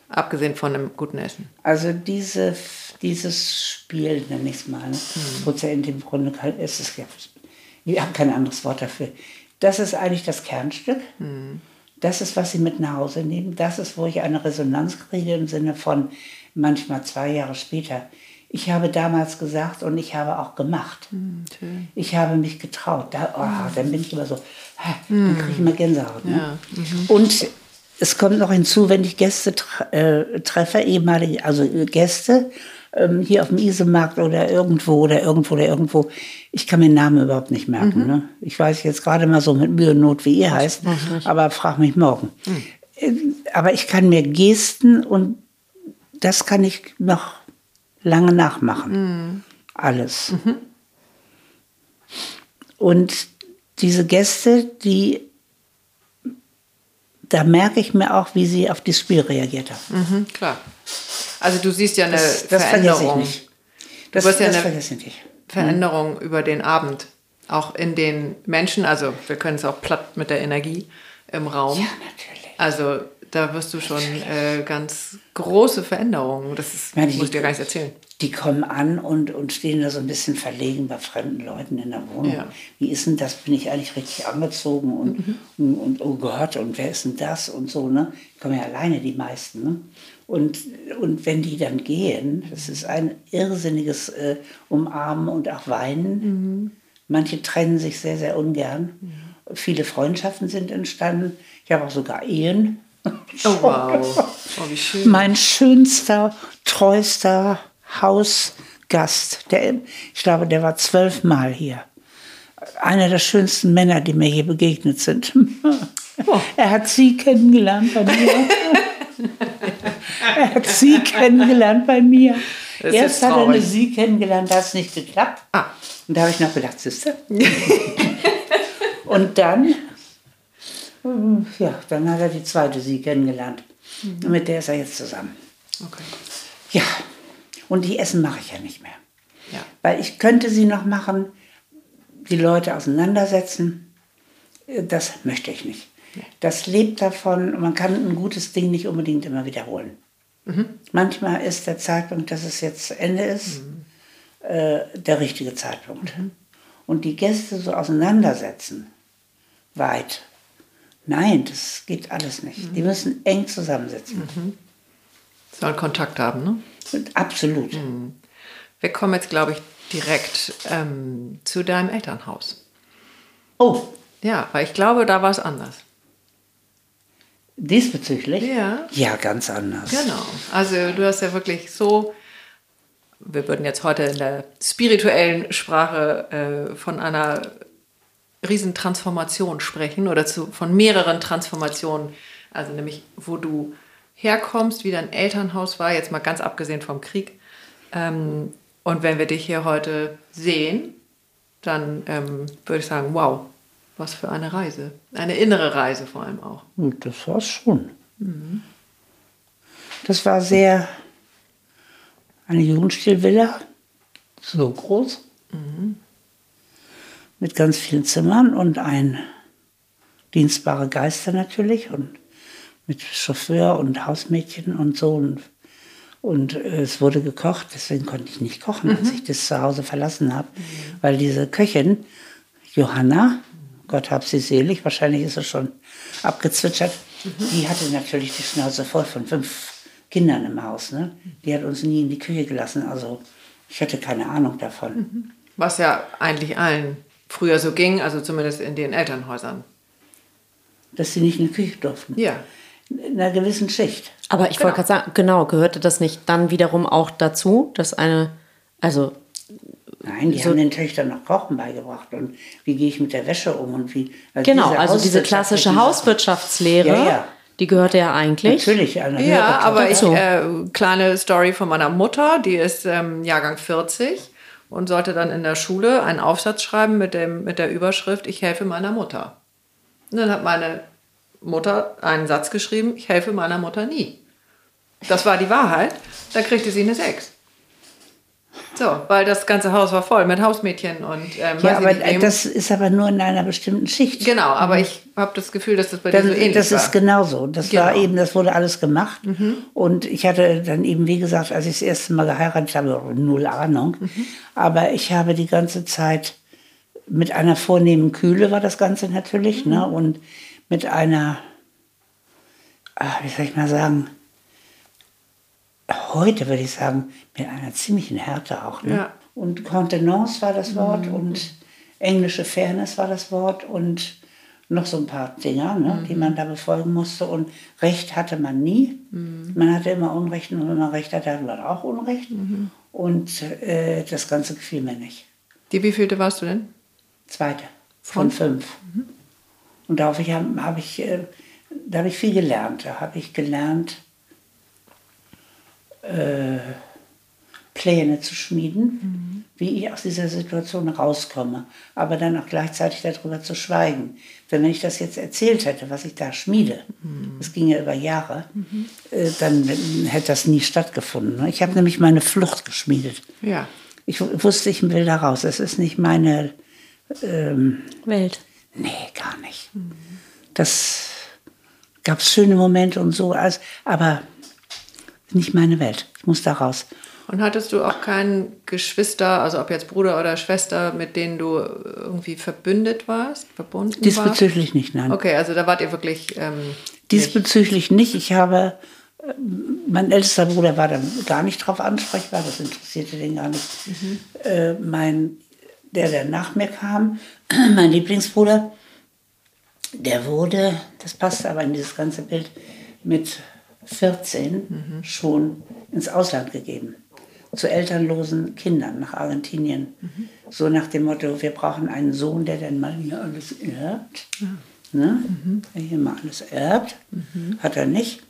B: Abgesehen von einem guten Essen.
A: Also diese, dieses Spiel, nenne ich es mal, ne? Prozent im Grunde kann- ist es ich habe kein anderes Wort dafür. Das ist eigentlich das Kernstück. Das ist, was sie mit nach Hause nehmen. Das ist, wo ich eine Resonanz kriege im Sinne von manchmal zwei Jahre später. Ich habe damals gesagt und ich habe auch gemacht. Ich habe mich getraut. Da, oh, dann bin ich immer so, dann kriege ich immer Gänsehaut. Ne? Und es kommt noch hinzu, wenn ich Gäste äh, treffe, ehemalige, also äh, Gäste, ähm, hier auf dem Isemarkt oder irgendwo oder irgendwo oder irgendwo, ich kann mir den Namen überhaupt nicht merken. Ne? Ich weiß jetzt gerade mal so mit Mühe und Not, wie ihr heißt, aber frag mich morgen. Äh, Aber ich kann mir Gesten und das kann ich noch lange nachmachen. Alles. Und diese Gäste, die, da merke ich mir auch, wie sie auf das Spiel reagiert haben.
B: Mhm, klar. Also du siehst ja eine
A: Das, das vergesse ich
B: Veränderung.
A: nicht. Das,
B: ja
A: das
B: eine-
A: vergesse ich nicht.
B: Veränderung über den Abend. Auch in den Menschen, also wir können es auch platt mit der Energie im Raum.
A: Ja, natürlich.
B: Also da wirst du schon äh, ganz große Veränderungen. Das ist,
A: meine, die-
B: muss ich dir gar nicht erzählen.
A: Die kommen an und, und stehen da so ein bisschen verlegen bei fremden Leuten in der Wohnung.
B: Ja.
A: Wie ist denn das? Bin ich eigentlich richtig angezogen? Und, und, und oh Gott, und wer ist denn das? Und so, ne? Die kommen ja alleine, die meisten. Ne? Und, und wenn die dann gehen, das ist ein irrsinniges äh, Umarmen und auch Weinen. Manche trennen sich sehr, sehr ungern. Viele Freundschaften sind entstanden. Ich habe auch sogar Ehen.
B: Oh wow. Oh, wie schön.
A: Mein schönster, treuster Hausgast, der, ich glaube, der war zwölfmal hier. Einer der schönsten Männer, die mir hier begegnet sind. Er hat sie kennengelernt bei mir. er hat sie kennengelernt bei mir.
B: Das
A: Erst hat er eine sie kennengelernt, da hat es nicht geklappt.
B: Ah.
A: Und da habe ich noch gedacht, siehste. Und dann, ja, dann hat er die zweite sie kennengelernt. Und mit der ist er jetzt zusammen.
B: Okay.
A: Ja, und die Essen mache ich ja nicht mehr.
B: Ja.
A: Weil ich könnte sie noch machen, die Leute auseinandersetzen. Das möchte ich nicht. Das lebt davon, man kann ein gutes Ding nicht unbedingt immer wiederholen. Manchmal ist der Zeitpunkt, dass es jetzt zu Ende ist, äh, der richtige Zeitpunkt. Und die Gäste so auseinandersetzen, weit. Nein, das geht alles nicht. Die müssen eng zusammensitzen.
B: Sollen Kontakt haben, ne?
A: Und absolut.
B: Wir kommen jetzt, glaube ich, direkt ähm, zu deinem Elternhaus.
A: Oh,
B: Ja, weil ich glaube, da war es anders.
A: Diesbezüglich?
B: Ja.
A: Ja, ganz anders.
B: Genau. Also du hast ja wirklich so, wir würden jetzt heute in der spirituellen Sprache äh, von einer Riesentransformation sprechen oder zu, von mehreren Transformationen. Also nämlich, wo du herkommst, wie dein Elternhaus war, jetzt mal ganz abgesehen vom Krieg. Ähm, und wenn wir dich hier heute sehen, dann ähm, würde ich sagen, wow, was für eine Reise. Eine innere Reise vor allem auch.
A: Und das war's schon. Das war sehr eine Jugendstilvilla, so groß, mit ganz vielen Zimmern und ein dienstbare Geister natürlich und mit Chauffeur und Hausmädchen und so. Und, und äh, es wurde gekocht, deswegen konnte ich nicht kochen, als ich das zu Hause verlassen habe, weil diese Köchin, Johanna, Gott hab sie selig, wahrscheinlich ist sie schon abgezwitschert, die hatte natürlich die Schnauze voll von fünf Kindern im Haus. Ne? Die hat uns nie in die Küche gelassen, also ich hatte keine Ahnung davon.
B: Was ja eigentlich allen früher so ging, also zumindest in den Elternhäusern.
A: Dass sie nicht in die Küche durften.
B: Ja.
A: In einer gewissen Schicht.
C: Aber ich wollte gerade sagen, genau, gehörte das nicht dann wiederum auch dazu, dass eine, also
A: Nein, die
C: So-
A: haben den Töchtern noch Kochen beigebracht und wie gehe ich mit der Wäsche um und wie. also
C: genau,
A: diese
C: also diese klassische Hauswirtschaftslehre,
A: Ja, ja.
C: die gehörte ja eigentlich.
A: Natürlich, eine
B: Ja, aber ich, äh, kleine Story von meiner Mutter, die ist ähm, Jahrgang 40 und sollte dann in der Schule einen Aufsatz schreiben mit, dem, mit der Überschrift Ich helfe meiner Mutter. Und dann hat meine Mutter einen Satz geschrieben, ich helfe meiner Mutter nie. Das war die Wahrheit. Da kriegte sie eine 6. So, weil das ganze Haus war voll mit Hausmädchen und ähm,
A: Ja, aber das ist aber nur in einer bestimmten Schicht.
B: Genau, aber ich habe das Gefühl, dass das bei dir
A: Dann,
B: so ähnlich
A: das
B: war.
A: ist genauso. Das war
B: Genau. Mhm.
A: eben, das wurde alles gemacht. Und ich hatte dann eben, wie gesagt, als ich das erste Mal geheiratet habe, null Ahnung.
B: Mhm.
A: Aber ich habe die ganze Zeit mit einer vornehmen Kühle war das Ganze natürlich,
B: Mhm.
A: ne? Und mit einer, ah, wie soll ich mal sagen, heute würde ich sagen, mit einer ziemlichen Härte auch. Ne?
B: Ja.
A: Und Contenance war das Wort und englische Fairness war das Wort und noch so ein paar Dinger, ne, die man da befolgen musste. Und Recht hatte man nie. Man hatte immer Unrecht und wenn man Recht hatte, hatte man auch Unrecht. Und äh, das Ganze gefiel mir nicht.
B: Die wievielte warst du denn?
A: Zweite von, fünf. Und darauf ich, habe hab ich, äh, da habe ich viel gelernt. Da habe ich gelernt, äh, Pläne zu schmieden, wie ich aus dieser Situation rauskomme, aber dann auch gleichzeitig darüber zu schweigen. Denn wenn ich das jetzt erzählt hätte, was ich da schmiede, das ging ja über Jahre, äh, dann hätte das nie stattgefunden. ne? Ich habe nämlich meine Flucht geschmiedet.
B: Ja.
A: Ich wu- wusste, ich will da raus. Es ist nicht meine ähm,
C: Welt.
A: Nee, gar nicht. Das gab schöne Momente und so, als, nicht meine Welt. Ich muss da raus.
B: Und hattest du auch keinen Geschwister, also ob jetzt Bruder oder Schwester, mit denen du irgendwie verbündet warst, verbunden warst?
A: Diesbezüglich nicht, nein.
B: Okay, also da wart ihr wirklich. Ähm, nicht.
A: Diesbezüglich nicht. Ich habe, äh, mein ältester Bruder war dann gar nicht drauf ansprechbar, das interessierte den gar nicht. Äh, mein, der, der nach mir kam, mein Lieblingsbruder, der wurde, das passte aber in dieses ganze Bild, mit 14 schon ins Ausland gegeben. Zu elternlosen Kindern nach Argentinien. So nach dem Motto, wir brauchen einen Sohn, der dann mal hier alles erbt. Ne? Der hier mal alles erbt. Hat er nicht.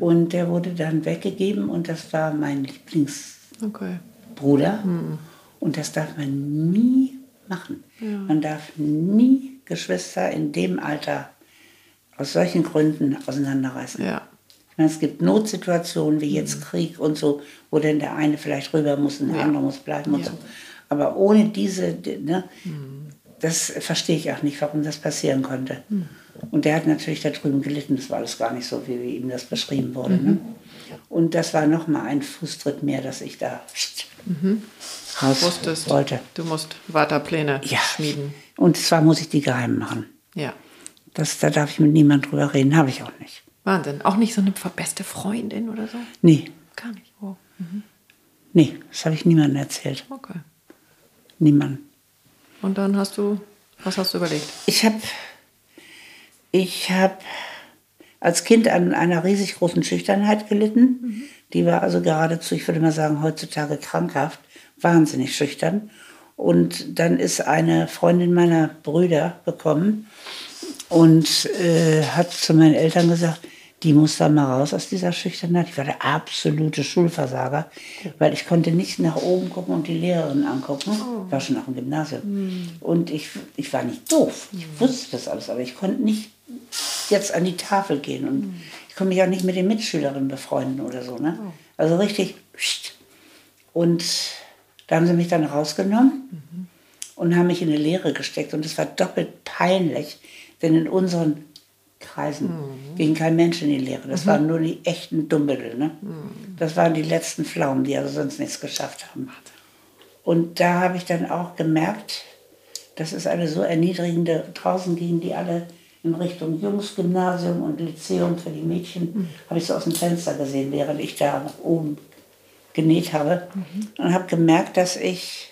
A: Und der wurde dann weggegeben und das war mein Lieblingsbruder.
B: Okay.
A: Und das darf man nie machen. Man darf nie Geschwister in dem Alter aus solchen Gründen auseinanderreißen.
B: Ja.
A: Meine, es gibt Notsituationen wie jetzt Krieg und so, wo dann der eine vielleicht rüber muss und der andere muss bleiben und
B: Ja.
A: so. Aber ohne diese, ne, das verstehe ich auch nicht, warum das passieren konnte. Und der hat natürlich da drüben gelitten, das war alles gar nicht so, wie, wie ihm das beschrieben wurde. Ne? Und das war nochmal ein Fußtritt mehr, dass ich da raus
B: Wusstest,
A: wollte.
B: du musst weiter Pläne
A: Ja.
B: schmieden.
A: Und zwar muss ich die geheim machen.
B: Ja.
A: Das, da darf ich mit niemand drüber reden, habe ich auch nicht.
B: Wahnsinn. Auch nicht so eine beste Freundin oder so?
A: Nee,
B: Gar nicht. Oh.
A: nee, das habe ich niemandem erzählt.
B: Okay.
A: Niemandem.
B: Und dann hast du, was hast du überlegt?
A: Ich habe ich hab als Kind an einer riesig großen Schüchternheit gelitten. Die war also geradezu, ich würde mal sagen, heutzutage krankhaft, wahnsinnig schüchtern. Und dann ist eine Freundin meiner Brüder gekommen und äh, hat zu meinen Eltern gesagt, die muss da mal raus aus dieser Schüchternheit. Ich war der absolute Schulversager, weil ich konnte nicht nach oben gucken und die Lehrerin angucken. Ich war schon auf dem Gymnasium. Und ich, ich war nicht doof. Ich wusste das alles, aber ich konnte nicht jetzt an die Tafel gehen. Und ich konnte mich auch nicht mit den Mitschülerinnen befreunden oder so. Ne? Also richtig. Und da haben sie mich dann rausgenommen und haben mich in eine Lehre gesteckt. Und es war doppelt peinlich, denn in unseren Kreisen ging kein Mensch in die Lehre. Das waren nur die echten Dummbüttel. Ne? Das waren die letzten Pflaumen, die also sonst nichts geschafft haben. Und da habe ich dann auch gemerkt, das ist eine so erniedrigende, draußen gingen die alle in Richtung Jungsgymnasium und Lyzeum für die Mädchen, habe ich so aus dem Fenster gesehen, während ich da nach oben genäht habe. Und habe gemerkt, dass ich,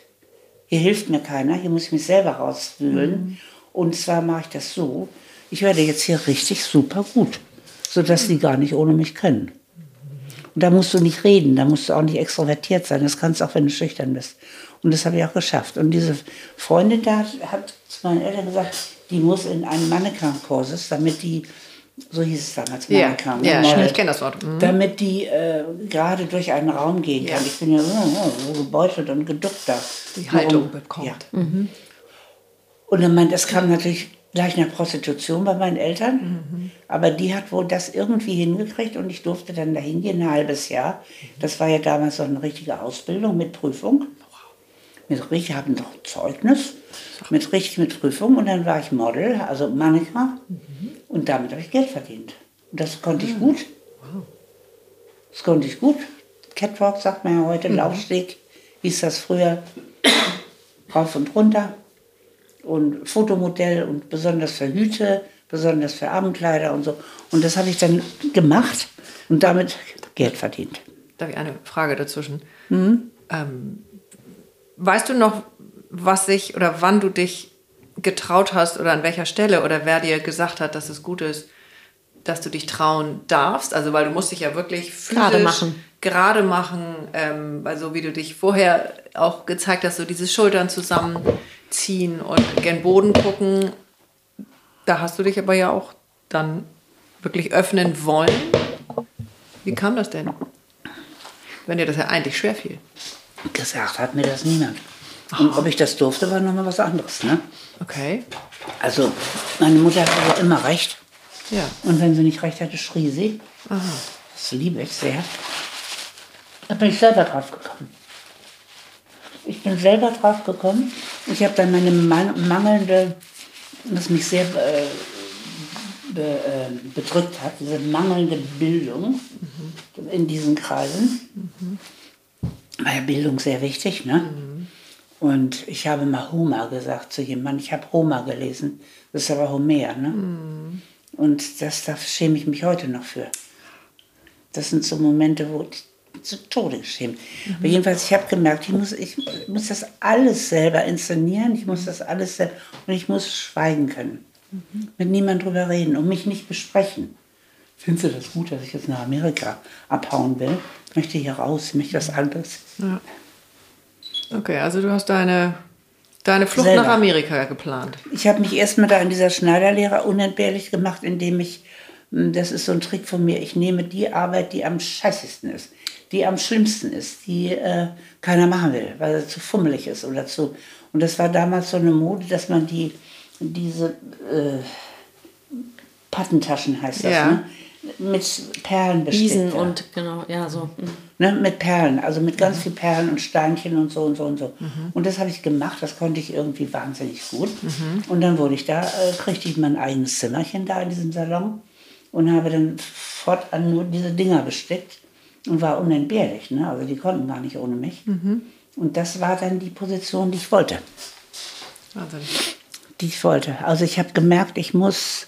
A: hier hilft mir keiner, hier muss ich mich selber rauswühlen. Und zwar mache ich das so, ich werde jetzt hier richtig super gut, sodass die gar nicht ohne mich können. Und da musst du nicht reden, da musst du auch nicht extrovertiert sein. Das kannst du auch, wenn du schüchtern bist. Und das habe ich auch geschafft. Und diese Freundin da hat, hat zu meinen Eltern gesagt, die muss in einen Mannequin-Kursus, damit die, so hieß es damals,
B: Ja,
A: Mannequin. ne,
B: ja, ich kenne das Wort. Mhm.
A: Damit die äh, gerade durch einen Raum gehen kann.
B: Ja.
A: Ich bin ja so, gebeutelt und geduckt da.
B: Die Haltung
A: Warum?
B: bekommt.
A: Ja. Und dann meint, es kam natürlich gleich nach Prostitution bei meinen Eltern. Aber die hat wohl das irgendwie hingekriegt und ich durfte dann dahin gehen, ein halbes Jahr. Das war ja damals so eine richtige Ausbildung mit Prüfung. Mit richtig, haben noch Zeugnis, mit richtig mit Prüfung und dann war ich Model, also Mannequin. Und damit habe ich Geld verdient. Und das konnte ich gut. Das konnte ich gut. Catwalk sagt man ja heute, Laufsteg, hieß das früher. Rauf und runter. Und Fotomodell und besonders für Hüte, besonders für Abendkleider und so. Und das habe ich dann gemacht und damit Geld verdient.
B: Darf ich eine Frage dazwischen? Ähm, weißt du noch, was sich oder wann du dich getraut hast oder an welcher Stelle oder wer dir gesagt hat, dass es gut ist, dass du dich trauen darfst? Also, weil du musst dich ja wirklich physisch
C: Gerade machen.
B: Gerade machen, ähm, also wie du dich vorher auch gezeigt hast, so dieses Schultern zusammenziehen und gen Boden gucken. Da hast du dich aber ja auch dann wirklich öffnen wollen. Wie kam das denn? Wenn dir das ja eigentlich schwer fiel.
A: Gesagt hat mir das niemand. Und ob ich das durfte, war nochmal was anderes. Ne?
B: Okay.
A: Also, meine Mutter hatte immer recht.
B: Ja.
A: Und wenn sie nicht recht hatte, schrie sie.
B: Aha.
A: Das liebe ich sehr. Da bin ich selber drauf gekommen. Ich bin selber drauf gekommen. Ich habe dann meine man mangelnde, was mich sehr äh, be, äh, bedrückt hat, diese mangelnde Bildung in diesen Kreisen. War ja Bildung sehr wichtig, ne? Und ich habe mal Homer gesagt zu jemandem. Ich habe Homer gelesen. Das ist aber Homer, ne? Und das, da schäme ich mich heute noch für. Das sind so Momente, wo ich zu Tode geschämt. Aber jedenfalls, ich habe gemerkt, ich muss, ich muss das alles selber inszenieren, ich muss das alles selber, und ich muss schweigen können. Mit niemand drüber reden und mich nicht besprechen. Findest du das gut, dass ich jetzt nach Amerika abhauen will? Ich möchte hier raus, ich möchte was anderes.
B: Ja. Okay, also du hast deine, deine Flucht
A: Selber.
B: nach Amerika geplant.
A: Ich habe mich erstmal da in dieser Schneiderlehre unentbehrlich gemacht, indem ich, hm, das ist so ein Trick von mir, ich nehme die Arbeit, die am scheißigsten ist, die am schlimmsten ist, die äh, keiner machen will, weil sie zu fummelig ist oder zu. Und das war damals so eine Mode, dass man die, diese äh, Pattentaschen heißt das,
B: Ja.
A: ne? mit Perlen bestickt.
C: Wiesen und genau, ja, so. mhm.
A: Ne, mit Perlen, also mit
B: Mhm.
A: ganz viel Perlen und Steinchen und so und so und so. Und das habe ich gemacht, das konnte ich irgendwie wahnsinnig gut.
B: Mhm.
A: Und dann wurde ich da, äh, kriegte ich mein eigenes Zimmerchen da in diesem Salon und habe dann fortan nur diese Dinger bestickt und war unentbehrlich. Ne? Also die konnten gar nicht ohne mich.
B: Mhm.
A: Und das war dann die Position, die ich wollte.
B: Wahnsinn.
A: Die ich wollte. Also ich habe gemerkt, ich muss,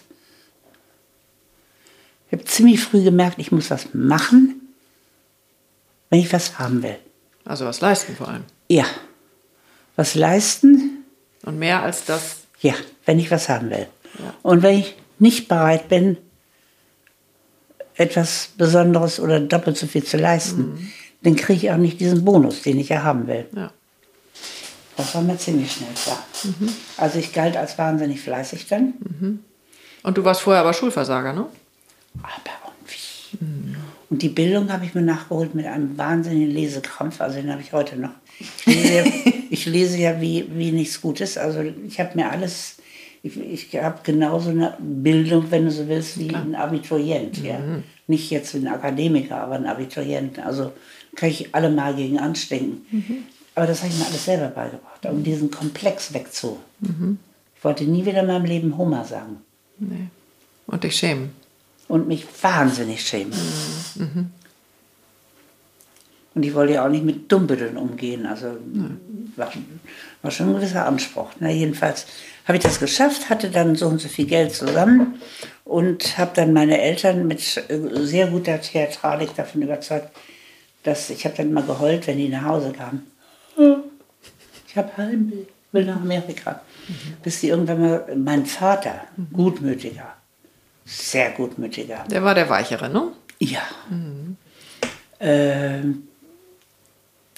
A: ich habe ziemlich früh gemerkt, ich muss was machen, wenn ich was haben will.
B: Also was leisten vor allem.
A: Ja. Was leisten?
B: Und mehr als das.
A: Ja, wenn ich was haben will.
B: Ja.
A: Und wenn ich nicht bereit bin, etwas Besonderes oder doppelt so viel zu leisten, dann kriege ich auch nicht diesen Bonus, den ich ja haben will.
B: Ja.
A: Das war mir ziemlich schnell klar. Also ich galt als wahnsinnig fleißig dann.
B: Und du warst vorher aber Schulversager, ne?
A: Aber und wie? Und die Bildung habe ich mir nachgeholt mit einem wahnsinnigen Lesekrampf. Also den habe ich heute noch. Ich lese ja, ich lese ja wie, wie nichts Gutes. Also ich habe mir alles, ich, ich habe genauso eine Bildung, wenn du so willst, wie ein Abiturient. Ja? Nicht jetzt wie ein Akademiker, aber ein Abiturient. Also kann ich alle mal gegen anstinken. Aber das habe ich mir alles selber beigebracht, um diesen Komplex wegzu. Ich wollte nie wieder in meinem Leben Homer sagen
B: Nee. Und dich schämen.
A: und mich wahnsinnig schämen. Und ich wollte ja auch nicht mit Dummbütteln umgehen. Also war, war schon ein gewisser Anspruch. Na, jedenfalls habe ich das geschafft, hatte dann so und so viel Geld zusammen und habe dann meine Eltern mit sehr guter Theatralik davon überzeugt, dass ich habe dann mal geheult, wenn die nach Hause kamen. Ich habe Heimweh, will nach Amerika. Bis die irgendwann mal, mein Vater, gutmütiger, sehr gutmütiger,
B: Der war der Weichere, ne?
A: ja. Ähm,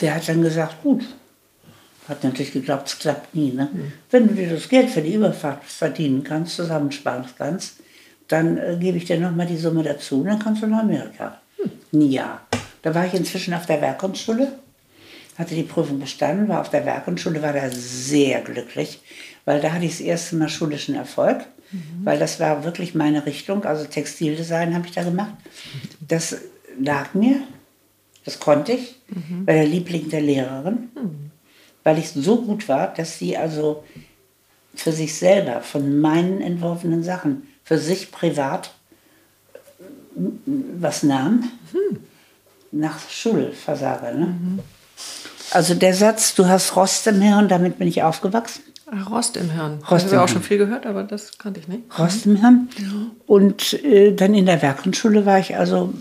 A: der hat dann gesagt, gut. Hat natürlich geglaubt, es klappt nie. Ne? Wenn du dir das Geld für die Überfahrt verdienen kannst, zusammensparen kannst, dann äh, gebe ich dir nochmal die Summe dazu und dann kannst du nach Amerika. Ein Jahr. Da war ich inzwischen auf der Werkkunstschule, hatte die Prüfung bestanden, war auf der Werkkunstschule, war da sehr glücklich, weil da hatte ich das erste Mal schulischen Erfolg. weil das war wirklich meine Richtung. Also Textildesign habe ich da gemacht. Das lag mir, das konnte ich, bei der Liebling der Lehrerin, weil ich so gut war, dass sie also für sich selber von meinen entworfenen Sachen für sich privat was nahm. Nach Schulversager. Ne? Also der Satz, du hast Rost im Hirn, damit bin ich aufgewachsen.
B: Ach, Rost im Hirn.
A: Rost im
B: habe auch schon viel gehört, aber das kannte ich nicht.
A: Rost im Hirn. Und äh, dann in der Werkgrundschule war ich also.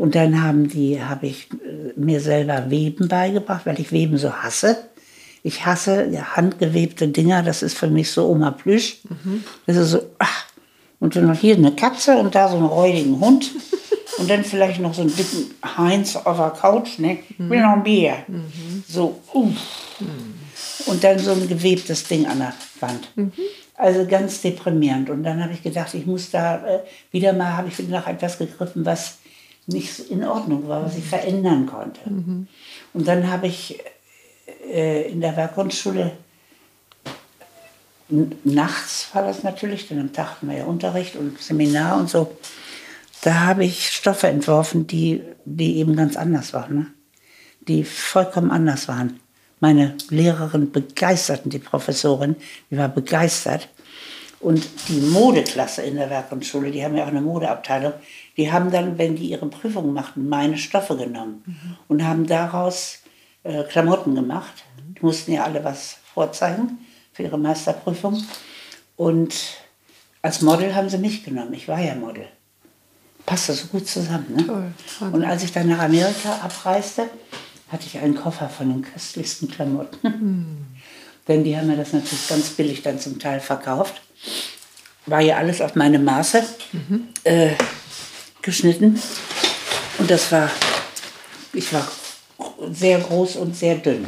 A: Und dann haben die, habe ich äh, mir selber Weben beigebracht, weil ich Weben so hasse. Ich hasse ja, handgewebte Dinger, das ist für mich so Oma Plüsch. Das ist so, ach. Und dann noch hier eine Katze und da so einen räudigen Hund. Und dann vielleicht noch so einen dicken Heinz auf der Couch, ne? Ich will noch ein Bier. So, uff. Und dann so ein gewebtes Ding an der Wand. Also ganz deprimierend. Und dann habe ich gedacht, ich muss da äh, wieder mal, habe ich wieder nach etwas gegriffen, was nicht in Ordnung war, was ich verändern konnte. Und dann habe ich äh, in der Werkgrundschule nachts war das natürlich, denn am Tag hatten wir ja Unterricht und Seminar und so. Da habe ich Stoffe entworfen, die, die eben ganz anders waren. Ne? Die vollkommen anders waren. Meine Lehrerin begeisterten die Professorin, die war begeistert. Und die Modeklasse in der Werkgrundschule, die haben ja auch eine Modeabteilung, die haben dann, wenn die ihre Prüfungen machten, meine Stoffe genommen und haben daraus äh, Klamotten gemacht. Die mussten ja alle was vorzeigen für ihre Meisterprüfung. Und als Model haben sie mich genommen. Ich war ja Model. Passte so gut zusammen. Ne?
B: Toll.
A: Und als ich dann nach Amerika abreiste, hatte ich einen Koffer von den köstlichsten Klamotten. Denn die haben mir das natürlich ganz billig dann zum Teil verkauft. War ja alles auf meine Maße äh, geschnitten. Und das war, ich war sehr groß und sehr dünn.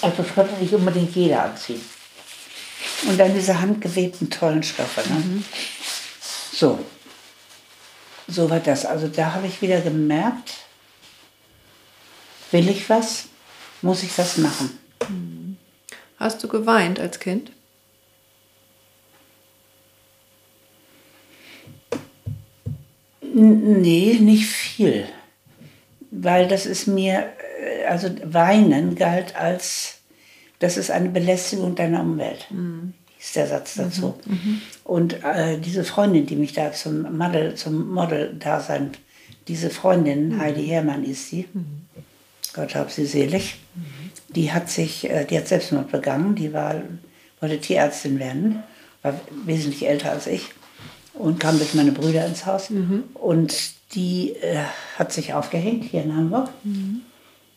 A: Also das konnte nicht unbedingt jeder anziehen. Und dann diese handgewebten tollen Stoffe. Ne? So. So war das. Also da habe ich wieder gemerkt, will ich was, muss ich was machen.
B: Hast du geweint als Kind?
A: Nee, nicht viel. Weil das ist mir, äh, also Weinen galt als, das ist eine Belästigung deiner Umwelt. Ist der Satz dazu. Und äh, diese Freundin, die mich da zum Model, zum Model-Dasein, diese Freundin, Heidi Herrmann ist sie, Gott hab sie selig, die hat sich, äh, die hat Selbstmord begangen, die war, wollte Tierärztin werden, war wesentlich älter als ich und kam durch meine Brüder ins Haus. Und die äh, hat sich aufgehängt hier in Hamburg.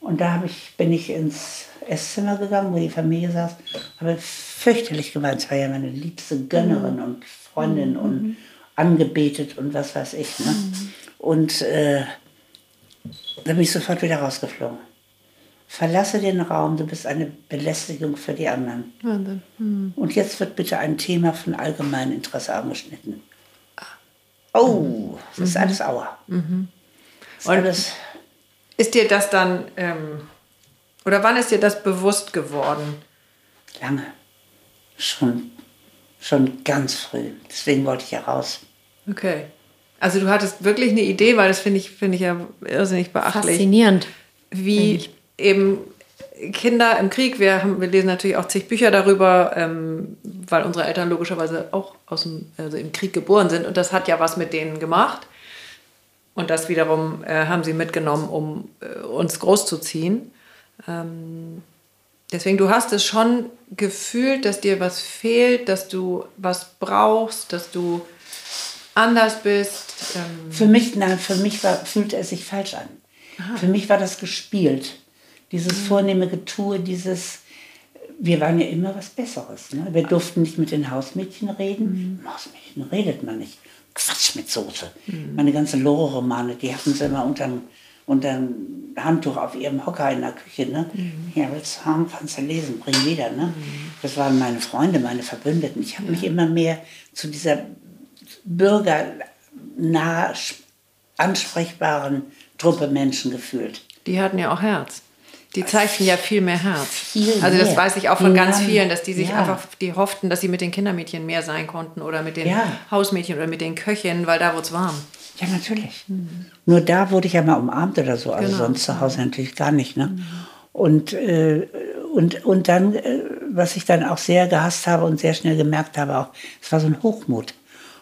A: Und da ich, bin ich ins Esszimmer gegangen, wo die Familie saß, habe fürchterlich geweint. Es war ja meine liebste Gönnerin und Freundin und angebetet und was weiß ich. Ne? Und äh, da bin ich sofort wieder rausgeflogen. Verlasse den Raum, du bist eine Belästigung für die anderen.
B: Wahnsinn.
A: Und jetzt wird bitte ein Thema von allgemeinem Interesse angeschnitten. Oh, das ist alles Aua. Das ist alles,
B: Ist dir das dann, ähm, oder wann ist dir das bewusst geworden?
A: lange. Schon, schon ganz früh. Deswegen wollte ich ja raus.
B: Okay. Also du hattest wirklich eine Idee, weil das finde ich, finde ich ja irrsinnig beachtlich.
C: Faszinierend.
B: wie eben Kinder im Krieg, wir, haben, wir lesen natürlich auch zig Bücher darüber, ähm, weil unsere Eltern logischerweise auch aus dem, also im Krieg geboren sind und das hat ja was mit denen gemacht. Und das wiederum äh, haben sie mitgenommen, um äh, uns großzuziehen. Ähm, deswegen, du hast es schon gefühlt, dass dir was fehlt, dass du was brauchst, dass du anders bist. Ähm,
A: Für mich, nein, für mich war, fühlte es sich falsch an. Für mich war das gespielt. Dieses vornehme Getue, dieses, wir waren ja immer was Besseres. Ne? Wir durften nicht mit den Hausmädchen reden. Mit Hausmädchen redet man nicht. Quatsch mit Soße. Meine ganzen Lore-Romane, die hatten sie immer unterm, unterm Handtuch auf ihrem Hocker in der Küche. Ne? Ja, willst du haben, kannst du lesen, bring wieder. Ne? Das waren meine Freunde, meine Verbündeten. Ich habe mich immer mehr zu dieser bürgernah ansprechbaren Truppe Menschen gefühlt.
B: die hatten ja auch Herz. Die zeichnen ja viel mehr Herz.
A: Viel
B: also das
A: mehr.
B: weiß ich auch von ganz vielen, dass die sich
A: ja.
B: einfach, die hofften, dass sie mit den Kindermädchen mehr sein konnten oder mit den
A: Ja.
B: Hausmädchen oder mit den Köchinnen, weil da wurde es warm.
A: Ja, natürlich. Nur da wurde ich ja mal umarmt oder so, also
B: Genau.
A: sonst zu Hause natürlich gar nicht. Ne? Und, äh, und, und dann, äh, was ich dann auch sehr gehasst habe und sehr schnell gemerkt habe, auch, es war so ein Hochmut,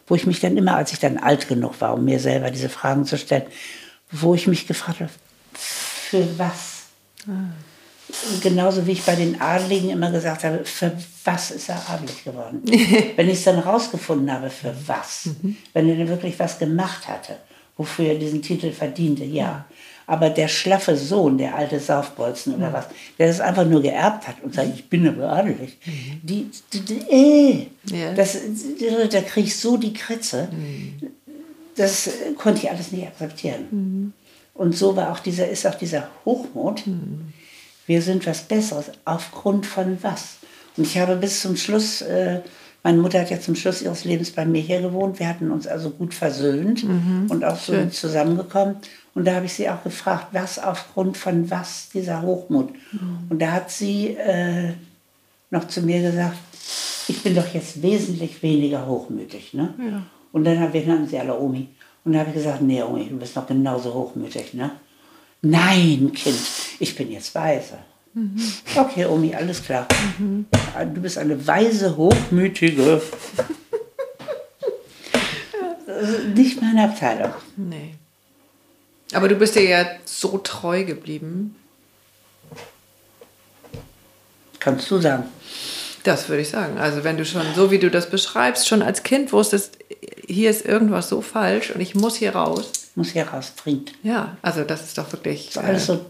A: wo ich mich dann immer, als ich dann alt genug war, um mir selber diese Fragen zu stellen, wo ich mich gefragt habe, für was? Genauso wie ich bei den Adeligen immer gesagt habe, für was ist er adelig geworden? Wenn ich es dann rausgefunden habe, für was? Wenn er denn wirklich was gemacht hatte, wofür er diesen Titel verdiente, ja. Aber der schlaffe Sohn, der alte Saufbolzen oder was, der das einfach nur geerbt hat und sagt, ich bin aber adelig, die, die, die äh,
B: Ja.
A: das, da kriege ich so die Kritze, das äh, konnte ich alles nicht akzeptieren. Und so war auch dieser, ist auch dieser Hochmut. Wir sind was Besseres. Aufgrund von was? Und ich habe bis zum Schluss, äh, meine Mutter hat ja zum Schluss ihres Lebens bei mir hier gewohnt. Wir hatten uns also gut versöhnt und auch so
B: Schön.
A: zusammengekommen. Und da habe ich sie auch gefragt, was aufgrund von was dieser Hochmut? Und da hat sie äh, noch zu mir gesagt, ich bin doch jetzt wesentlich weniger hochmütig. Ne? Und dann haben wir nannten sie alle Omi. Und da habe ich gesagt, nee Omi, du bist noch genauso hochmütig. Ne? Nein, Kind, ich bin jetzt weise. Okay, Omi, alles klar. Du bist eine weise, hochmütige. Nicht meine Abteilung.
B: Nee. Aber du bist dir ja so treu geblieben.
A: Kannst du sagen.
B: Das würde ich sagen. Also wenn du schon, so wie du das beschreibst, schon als Kind wusstest, hier ist irgendwas so falsch und ich muss hier raus.
A: Muss hier raus, trinkt.
B: Ja, also das ist doch wirklich.
A: Das ist alles
B: äh,
A: so.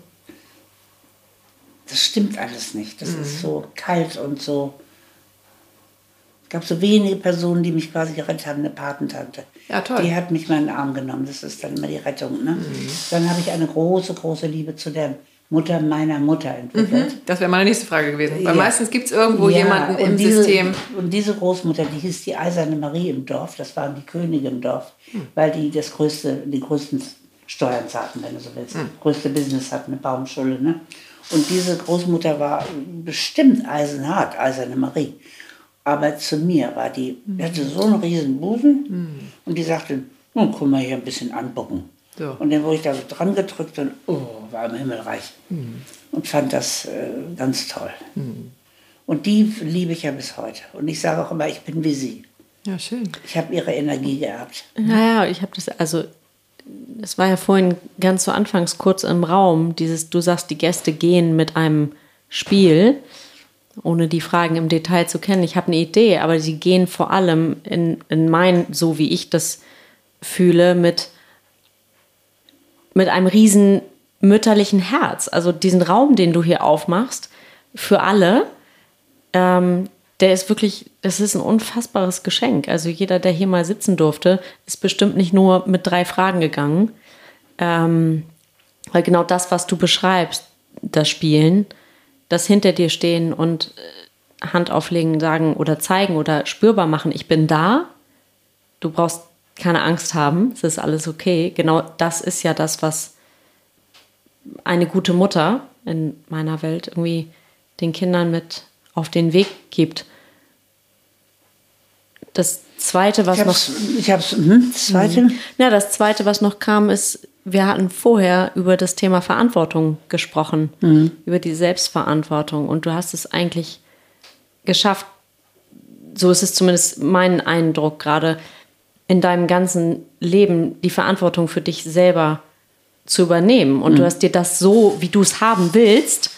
A: Das stimmt alles nicht. Das ist so kalt und so. Es gab so wenige Personen, die mich quasi gerettet haben. Eine Patentante.
B: Ja, toll.
A: Die hat mich mal in den Arm genommen. Das ist dann immer die Rettung. Ne? Dann habe ich eine große, große Liebe zu der Mutter meiner Mutter entwickelt.
B: das wäre meine nächste Frage gewesen. Weil
A: Ja.
B: meistens gibt es irgendwo
A: Ja,
B: jemanden im
A: diese,
B: System.
A: Und diese Großmutter, die hieß die Eiserne Marie im Dorf, das waren die Könige im Dorf, weil die das größte, die größten Steuern zahlten, wenn du so willst. Größte Business hatten, eine Baumschule. Ne? Und diese Großmutter war bestimmt eisenhart, Eiserne Marie. Aber zu mir war die, die hatte so einen riesen Busen und die sagte, nun guck mal hier ein bisschen angucken.
B: So.
A: Und dann wurde ich da so dran gedrückt und oh, war im Himmelreich. Und fand das äh, ganz toll. Und die liebe ich ja bis heute. Und ich sage auch immer, ich bin wie sie.
B: Ja, schön.
A: Ich habe ihre Energie geerbt.
C: Naja, ich habe das, also, das war ja vorhin ganz zu Anfangs kurz im Raum, dieses, du sagst, die Gäste gehen mit einem Spiel, ohne die Fragen im Detail zu kennen. Ich habe eine Idee, aber sie gehen vor allem in, in mein, so wie ich das fühle, mit, mit einem riesen mütterlichen Herz. Also diesen Raum, den du hier aufmachst, für alle, ähm, der ist wirklich, das ist ein unfassbares Geschenk. Also jeder, der hier mal sitzen durfte, ist bestimmt nicht nur mit drei Fragen gegangen. Ähm, weil genau das, was du beschreibst, das Spielen, das hinter dir stehen und äh, Hand auflegen, sagen oder zeigen oder spürbar machen, ich bin da, du brauchst keine Angst haben, es ist alles okay. Genau das ist ja das, was eine gute Mutter in meiner Welt irgendwie den Kindern mit auf den Weg gibt. Das zweite, was
A: Ich
C: noch
A: ich hab's, hm, zweite.
C: ja, das zweite, was noch kam, ist, wir hatten vorher über das Thema Verantwortung gesprochen, über die Selbstverantwortung. Und du hast es eigentlich geschafft, so ist es zumindest mein Eindruck gerade, in deinem ganzen Leben die Verantwortung für dich selber zu übernehmen. Und du hast dir das so, wie du es haben willst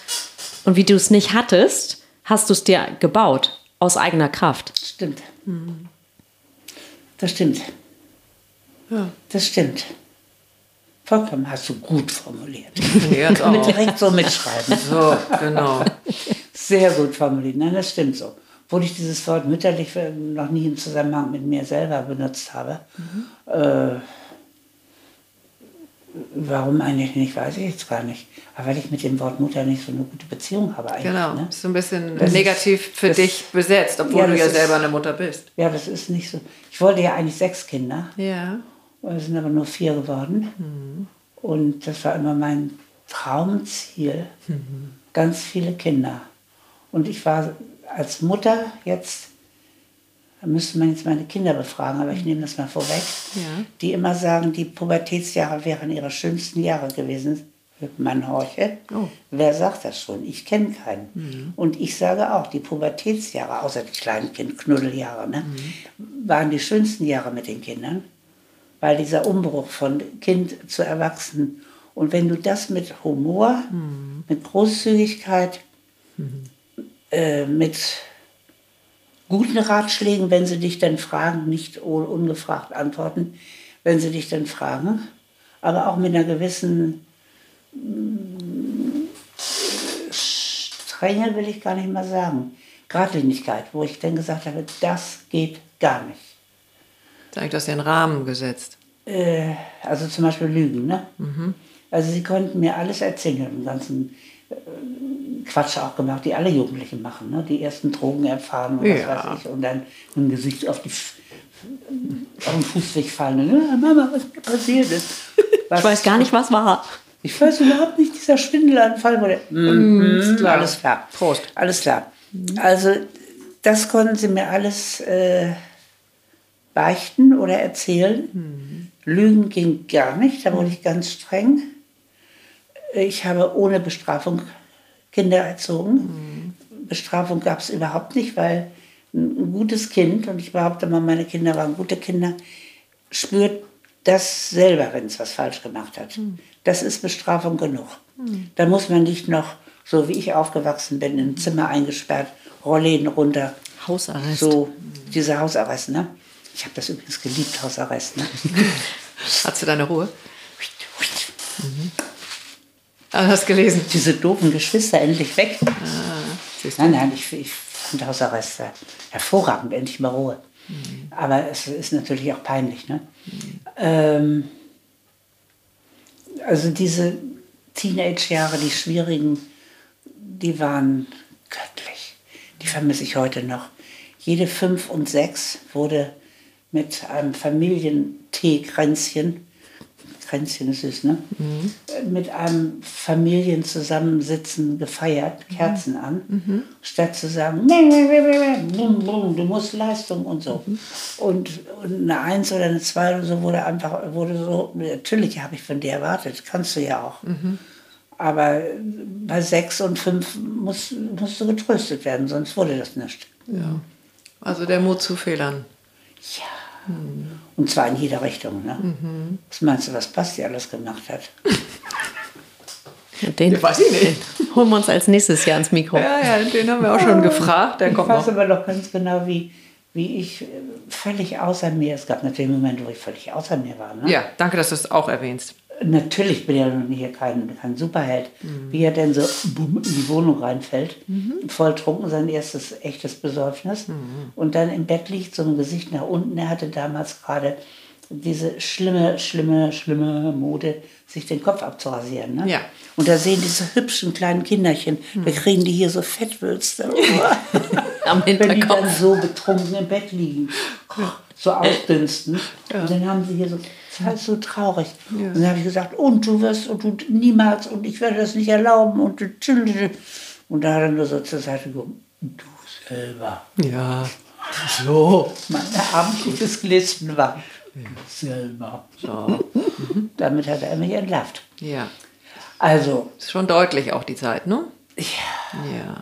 C: und wie du es nicht hattest, hast du es dir gebaut, aus eigener Kraft.
A: Stimmt. Das stimmt.
B: Ja.
A: Das stimmt. Vollkommen hast du gut formuliert.
B: Jetzt
A: Kann direkt so mitschreiben.
B: So, genau.
A: Sehr gut formuliert. Nein, das stimmt so. Obwohl ich dieses Wort mütterlich noch nie im Zusammenhang mit mir selber benutzt habe. Äh, warum eigentlich nicht, weiß ich jetzt gar nicht. Aber weil ich mit dem Wort Mutter nicht so eine gute Beziehung habe eigentlich.
B: Genau.
A: Ne?
B: Ist so ein bisschen
A: Das ist-
B: negativ für
A: das-
B: dich besetzt, obwohl
A: Ja,
B: du ja
A: ist-
B: selber eine Mutter bist.
A: Ja, das ist nicht so. Ich wollte ja eigentlich sechs Kinder.
B: Ja.
A: Es sind aber nur vier geworden. Und das war immer mein Traumziel. Ganz viele Kinder. Und ich war als Mutter jetzt, da müsste man jetzt meine Kinder befragen, aber ich nehme das mal vorweg,
B: Ja.
A: die immer sagen, die Pubertätsjahre wären ihre schönsten Jahre gewesen. Man horche.
B: Oh.
A: Wer sagt das schon? Ich kenne keinen. Und ich sage auch, die Pubertätsjahre, außer die Kleinkind-Knuddeljahre, ne, waren die schönsten Jahre mit den Kindern, weil dieser Umbruch von Kind zu Erwachsenen und wenn du das mit Humor, mit Großzügigkeit, äh, mit guten Ratschlägen, wenn sie dich dann fragen, nicht un- ungefragt antworten, wenn sie dich dann fragen, aber auch mit einer gewissen mm, Strenge will ich gar nicht mal sagen. Gradlinigkeit, wo ich dann gesagt habe, das geht gar nicht.
B: Du hast den Rahmen gesetzt.
A: Äh, also zum Beispiel Lügen. Ne? Also sie konnten mir alles erzählen, den ganzen Quatsch auch gemacht, die alle Jugendlichen machen. Ne? Die ersten Drogen erfahren und
B: Ja.
A: was weiß ich. Und dann ein Gesicht auf, die, auf den Fußweg fallen. Und, "Ah, Mama, was mir passiert ist. Was,
C: Ich weiß gar nicht, was war.
A: Ich weiß überhaupt nicht, dieser Schwindelanfall. Wo der, Mhm,
B: klar.
A: Alles klar.
B: Prost.
A: Alles klar. Also das konnten sie mir alles äh, beichten oder erzählen. Lügen ging gar nicht, da wurde ich ganz streng. Ich habe ohne Bestrafung Kinder erzogen. Bestrafung gab es überhaupt nicht, weil ein gutes Kind, und ich behaupte mal, meine Kinder waren gute Kinder, spürt das selber, wenn es was falsch gemacht hat. Das ist Bestrafung genug. Da muss man nicht noch, so wie ich aufgewachsen bin, in ein Zimmer eingesperrt, Rollläden runter.
C: Hausarrest.
A: So, dieser Hausarrest, ne? Ich habe das übrigens geliebt, Hausarrest, ne?
B: Hast du deine Ruhe? Ah, hast gelesen.
A: Diese doofen Geschwister endlich weg.
B: Du?
A: Nein, nein, ich, ich fand Hausarrest äh, hervorragend, endlich mal Ruhe. Aber es ist natürlich auch peinlich. Ne? Ähm, also diese Teenage-Jahre, die schwierigen, die waren göttlich. Die vermisse ich heute noch. Jede fünf und sechs wurde mit einem Familientee-Kränzchen, Kränzchen ist süß, ne? Mit einem Familienzusammensitzen gefeiert, Kerzen an, statt zu sagen, "Nee, nee, nee, nee, nee, blum, blum, du musst Leistung und so. Und, und eine Eins oder eine Zwei oder so wurde einfach, wurde so, natürlich habe ich von dir erwartet, kannst du ja auch. Aber bei sechs und fünf muss, musst du getröstet werden, sonst wurde das nicht.
B: Ja. Also der Mut zu Fehlern.
A: Ja. Und zwar in jeder Richtung. Ne? Was meinst du, was Basti alles gemacht hat?
C: Den
B: Weiß ich nicht.
C: holen wir uns als nächstes Jahr ins Mikro.
B: Ja, ja, den haben wir auch schon gefragt. Der
A: ich
B: kommt
A: weiß
B: noch.
A: aber noch ganz genau, wie, wie ich äh, völlig außer mir, es gab natürlich Momente, wo ich völlig außer mir war. Ne?
B: Ja, danke, dass du es auch erwähnst.
A: Natürlich bin ich ja nun hier kein, kein Superheld.
B: Mhm.
A: Wie er denn so bumm, in die Wohnung reinfällt, voll trunken, sein erstes echtes Besäufnis.
B: Mhm.
A: Und dann im Bett liegt, so ein Gesicht nach unten. Er hatte damals gerade diese schlimme, schlimme, schlimme Mode, sich den Kopf abzurasieren. Ne?
B: Ja.
A: Und da sehen diese hübschen kleinen Kinderchen, da kriegen die hier so Fettwülste.
C: Am
A: Wenn die dann so betrunken im Bett liegen, so ausdünsten. Und dann haben sie hier so, das war so traurig. Und dann habe ich gesagt, und du wirst, und du niemals, und ich werde das nicht erlauben. Und, du- und da hat er nur so zur Seite geguckt, du selber.
B: Ja. So.
A: Mein abendliches Glisten war. Selber.
B: so.
A: Damit hat er mich entlarvt.
B: Ja.
A: Also,
B: Ist schon deutlich auch die Zeit, ne?
A: ja,
B: Ja.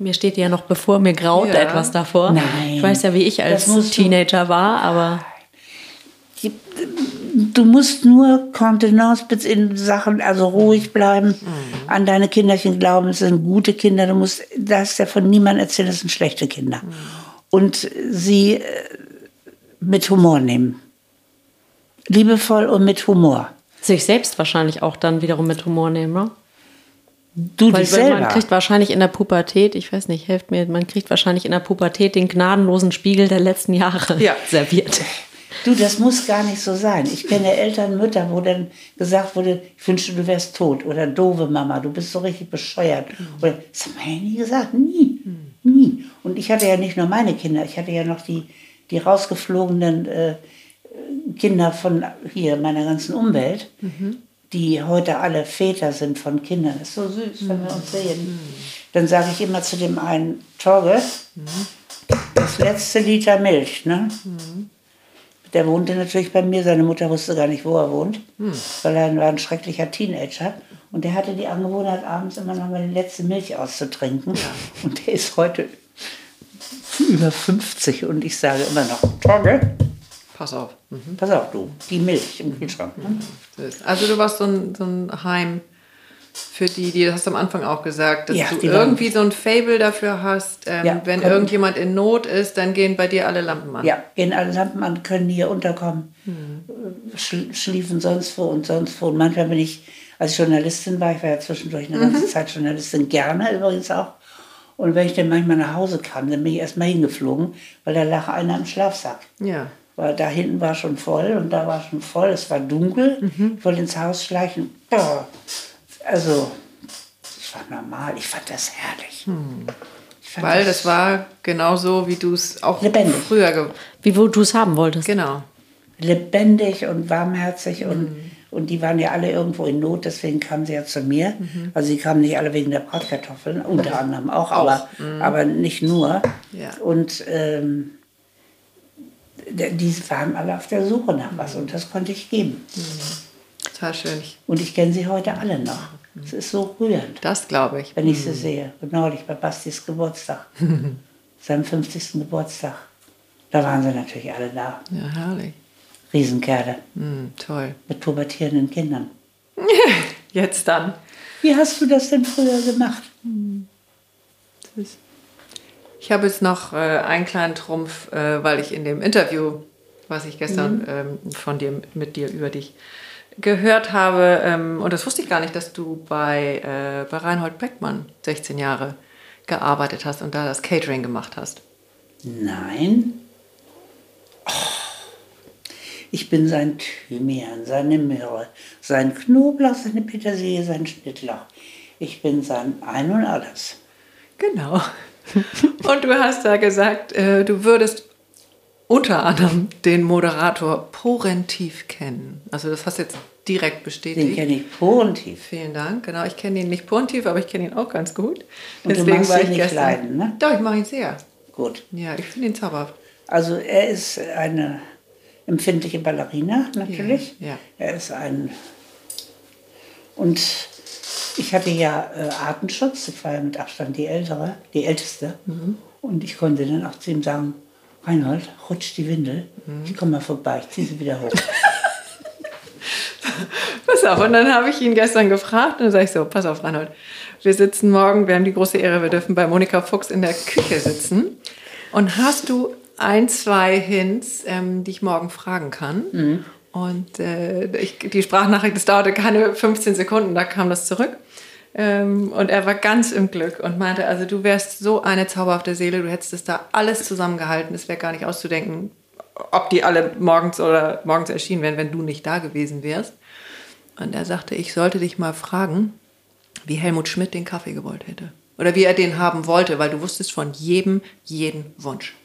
C: Mir steht ja noch bevor, mir graut
B: Ja.
C: etwas davor.
A: Nein.
C: Ich weiß ja, wie ich als
A: Das musst du-
C: Teenager war, aber
A: die- du musst nur Kontenance in Sachen, also ruhig bleiben, an deine Kinderchen glauben, es sind gute Kinder, du musst, darfst ja von niemandem erzählen, das sind schlechte Kinder. Und sie äh, mit Humor nehmen. Liebevoll und mit Humor.
C: sich selbst wahrscheinlich auch dann wiederum mit Humor nehmen, ne?
A: Du
C: Weil
A: dich
C: weil
A: selber.
C: man kriegt wahrscheinlich in der Pubertät, ich weiß nicht, helft mir, man kriegt wahrscheinlich in der Pubertät den gnadenlosen Spiegel der letzten Jahre
B: Ja.
C: serviert.
A: Du, das muss gar nicht so sein. Ich kenne Eltern, Mütter, wo dann gesagt wurde, ich wünschte, du wärst tot. Oder doofe Mama, du bist so richtig bescheuert. Oder, das haben wir ja nie gesagt, nie, nie. Und ich hatte ja nicht nur meine Kinder, ich hatte ja noch die, die rausgeflogenen äh, Kinder von hier, meiner ganzen Umwelt. die heute alle Väter sind von Kindern. Das ist so süß, wenn wir uns sehen. Dann sage ich immer zu dem einen, Torge, das letzte Liter Milch, ne? Der wohnte natürlich bei mir, seine Mutter wusste gar nicht, wo er wohnt, weil er war ein schrecklicher Teenager. Und der hatte die Angewohnheit, abends immer noch mal die letzte Milch auszutrinken. Und der ist heute über 50 und ich sage immer noch, Torge,
B: Pass auf. Mhm.
A: pass auf du, die Milch im Kühlschrank. Ne?
B: Also du warst so ein, so ein Heim für die, die, das hast du am Anfang auch gesagt, dass
A: Ja,
B: du irgendwie so ein Fable dafür hast, ähm,
A: Ja,
B: wenn
A: können-
B: irgendjemand in Not ist, dann gehen bei dir alle Lampen an.
A: Ja, gehen alle Lampen an, können hier unterkommen, schl schliefen sonst wo und sonst wo. Und manchmal bin ich, als Journalistin war, ich war ja zwischendurch eine ganze Zeit Journalistin, gerne übrigens auch. Und wenn ich dann manchmal nach Hause kam, dann bin ich erstmal hingeflogen, weil da lag einer im Schlafsack.
B: Ja.
A: Weil da hinten war schon voll und da war schon voll, es war dunkel, ich wollte ins Haus schleichen. Boah. Also, das war normal, ich fand das herrlich. Ich fand
B: Weil das war genauso, wie du es auch
A: Lebendig.
B: früher
C: Wie wo du es haben wolltest.
B: Genau.
A: lebendig und warmherzig
B: Mhm.
A: und die waren ja alle irgendwo in Not, deswegen kamen sie ja zu mir.
B: Mhm.
A: Also sie kamen nicht alle wegen der Bratkartoffeln, unter anderem auch, aber, aber nicht nur.
B: Mhm. Ja.
A: Und ähm, die waren alle auf der Suche nach was und das konnte ich geben.
B: Total schön.
A: Und ich kenne sie heute alle noch. Es ist so rührend,
B: Das glaube ich.
A: wenn ich sie sehe. Und neulich bei Bastis Geburtstag, seinem 50. Geburtstag. Da waren sie natürlich alle da.
B: Ja, herrlich.
A: Riesenkerle
B: Hm, toll.
A: mit pubertierenden Kindern.
B: Jetzt dann.
A: Wie hast du das denn früher gemacht?
B: Ich habe jetzt noch äh, einen kleinen Trumpf, äh, weil ich in dem Interview, was ich gestern ähm, von dir mit dir über dich gehört habe, ähm, und das wusste ich gar nicht, dass du bei, äh, bei Reinhold Beckmann 16 Jahre gearbeitet hast und da das Catering gemacht hast.
A: Nein. Ich bin sein Thymian, seine Möhre, sein Knoblauch, seine Petersilie, sein Schnittlauch. Ich bin sein Ein und Alles.
B: Genau. Und du hast da gesagt, äh, du würdest unter anderem den Moderator Porentiv kennen. Also das hast du jetzt direkt
A: Den
B: bestätigt.
A: kenne ich positiv.
B: Vielen Dank. Genau, ich kenne ihn nicht Porentiv, aber ich kenne ihn auch ganz gut.
A: Und du magst ihn nicht leiden, ne?
B: Doch, ich mag ihn sehr.
A: Gut.
B: Ja, ich finde ihn zauberhaft.
A: Also er ist eine empfindliche Ballerina, natürlich.
B: Ja, ja.
A: Er ist ein... Und ich hatte ja äh, Artenschutz, ich war ja mit Abstand die Ältere, die Älteste.
B: Mhm.
A: Und ich konnte dann auch zu ihm sagen, Reinhold, rutsch die Windel,
B: Mhm.
A: ich komme mal vorbei, ich ziehe sie wieder hoch.
B: Pass auf, und dann habe ich ihn gestern gefragt und dann sage ich so, pass auf, Reinhold, wir sitzen morgen, wir haben die große Ehre, wir dürfen bei Monika Fuchs in der Küche sitzen. Und hast du ein, zwei Hints, ähm, die ich morgen fragen kann? Und äh, ich, die Sprachnachricht, das dauerte keine 15 Sekunden, da kam das zurück. Ähm, und er war ganz im Glück und meinte, also du wärst so eine zauberhafte Seele, du hättest es da alles zusammengehalten, es wäre gar nicht auszudenken, ob die alle morgens oder morgens erschienen wären, wenn du nicht da gewesen wärst. Und er sagte, ich sollte dich mal fragen, wie Helmut Schmidt den Kaffee gewollt hätte. Oder wie er den haben wollte, weil du wusstest von jedem, jeden Wunsch.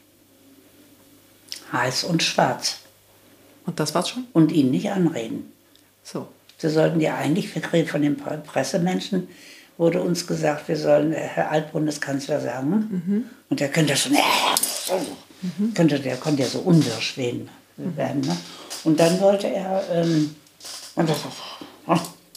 A: Heiß und schwarz.
B: Und das war's schon?
A: Und ihn nicht anreden.
B: So.
A: Wir sollten ja eigentlich, wir kriegen von den Pre- Pressemenschen, wurde uns gesagt, wir sollen äh, Herr Altbundeskanzler sagen. Und der könnte schon, äh, könnte, der konnte ja so unwirsch werden. werden ne? Und dann wollte er, ähm, und das, oh,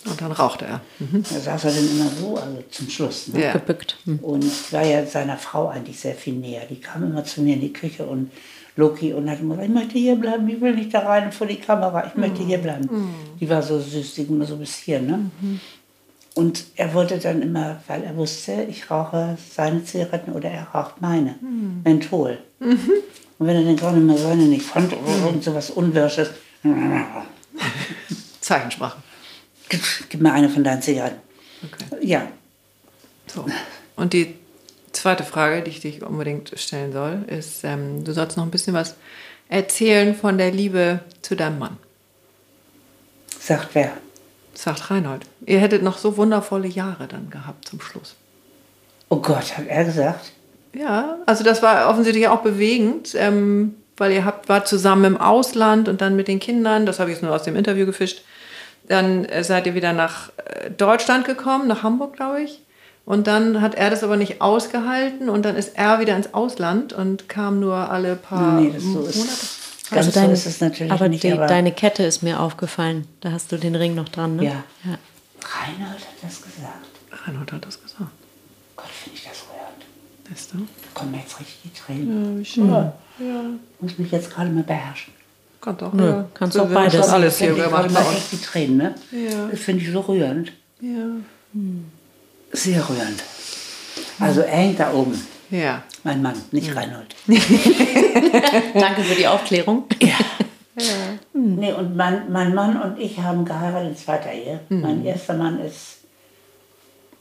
B: Und dann rauchte er.
A: da saß er dann immer so, also zum Schluss. Ne?
B: Ja.
C: Gebückt. Hm.
A: Und ich war ja seiner Frau eigentlich sehr viel näher. Die kam immer zu mir in die Küche und Loki und hat immer gesagt, ich möchte hier bleiben, ich will nicht da rein vor die Kamera, ich möchte hier bleiben. Die war so süß, die immer so bis hier. Ne? Und er wollte dann immer, weil er wusste, ich rauche seine Zigaretten oder er raucht meine, Menthol. Und wenn er dann gerade mal seine nicht fand oder irgend so was Unwirsches,
B: Zeichensprache.
A: gib, gib mir eine von deinen Zigaretten.
B: Okay.
A: Ja,
B: So. Und die zweite Frage, die ich dich unbedingt stellen soll, ist, ähm, du sollst noch ein bisschen was erzählen von der Liebe zu deinem Mann.
A: sagt wer.
B: Sagt Reinhold. Ihr hättet noch so wundervolle Jahre dann gehabt zum Schluss.
A: Oh Gott, hat er gesagt.
B: Ja, also das war offensichtlich auch bewegend, ähm, weil ihr habt, wart zusammen im Ausland und dann mit den Kindern, das habe ich jetzt nur aus dem Interview gefischt, dann äh, seid ihr wieder nach äh, Deutschland gekommen, nach Hamburg, glaube ich. Und dann hat er das aber nicht ausgehalten und dann ist er wieder ins Ausland und kam nur alle paar
A: Nee, das so
B: Monate.
A: ist- Ganz so
C: dein-
A: ist es natürlich
C: aber,
A: nicht,
C: die,
A: aber-
C: deine Kette ist mir aufgefallen. Da hast du den Ring noch dran, ne?
A: Ja.
C: ja.
A: Reinhold hat das gesagt.
B: Reinhold hat das gesagt.
A: Gott, finde ich das rührend.
B: Weißt du?
A: Da kommen mir jetzt richtig die Tränen.
B: Ja, wie schön.
A: Ja.
B: Ja.
A: Muss mich jetzt gerade mal beherrschen.
B: Kann doch.
C: Nö,
B: ja.
C: kannst auch beides.
B: alles hier
A: krieg ich
B: gemacht
A: gerade mal echt die Tränen, ne?
B: Ja.
A: Das finde ich so rührend.
B: Ja.
A: Sehr rührend. Also er hängt da oben.
B: Ja.
A: Mein Mann, nicht Reinhold.
C: Danke für die Aufklärung.
A: Nee, und mein, mein Mann und ich haben geheiratet in zweiter Ehe. Mein erster Mann ist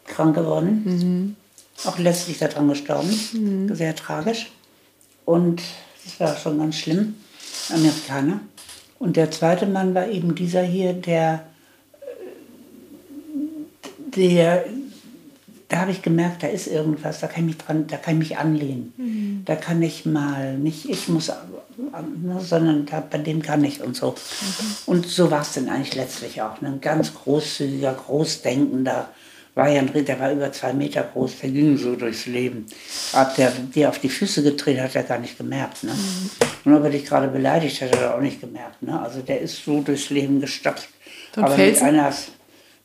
A: krank geworden. Auch letztlich daran gestorben. Sehr tragisch. Und das war schon ganz schlimm. Amerikaner. Und der zweite Mann war eben dieser hier, der, der da habe ich gemerkt, da ist irgendwas, da kann ich mich dran, da kann ich mich anlehnen. Da kann ich mal, nicht ich muss, ne, sondern da, bei dem kann ich und so. Und so war es dann eigentlich letztlich auch. Ne? Ein ganz großzügiger, großdenkender, war ja ein Ritter, der war über zwei Meter groß, der ging so durchs Leben. Ob der dir auf die Füße getreten hat, hat er gar nicht gemerkt. Ne? Und ob er dich gerade beleidigt hat, hat er auch nicht gemerkt. Ne? Also der ist so durchs Leben gestapft.
B: So ein
A: Aber mit
B: Felsen?
A: einer,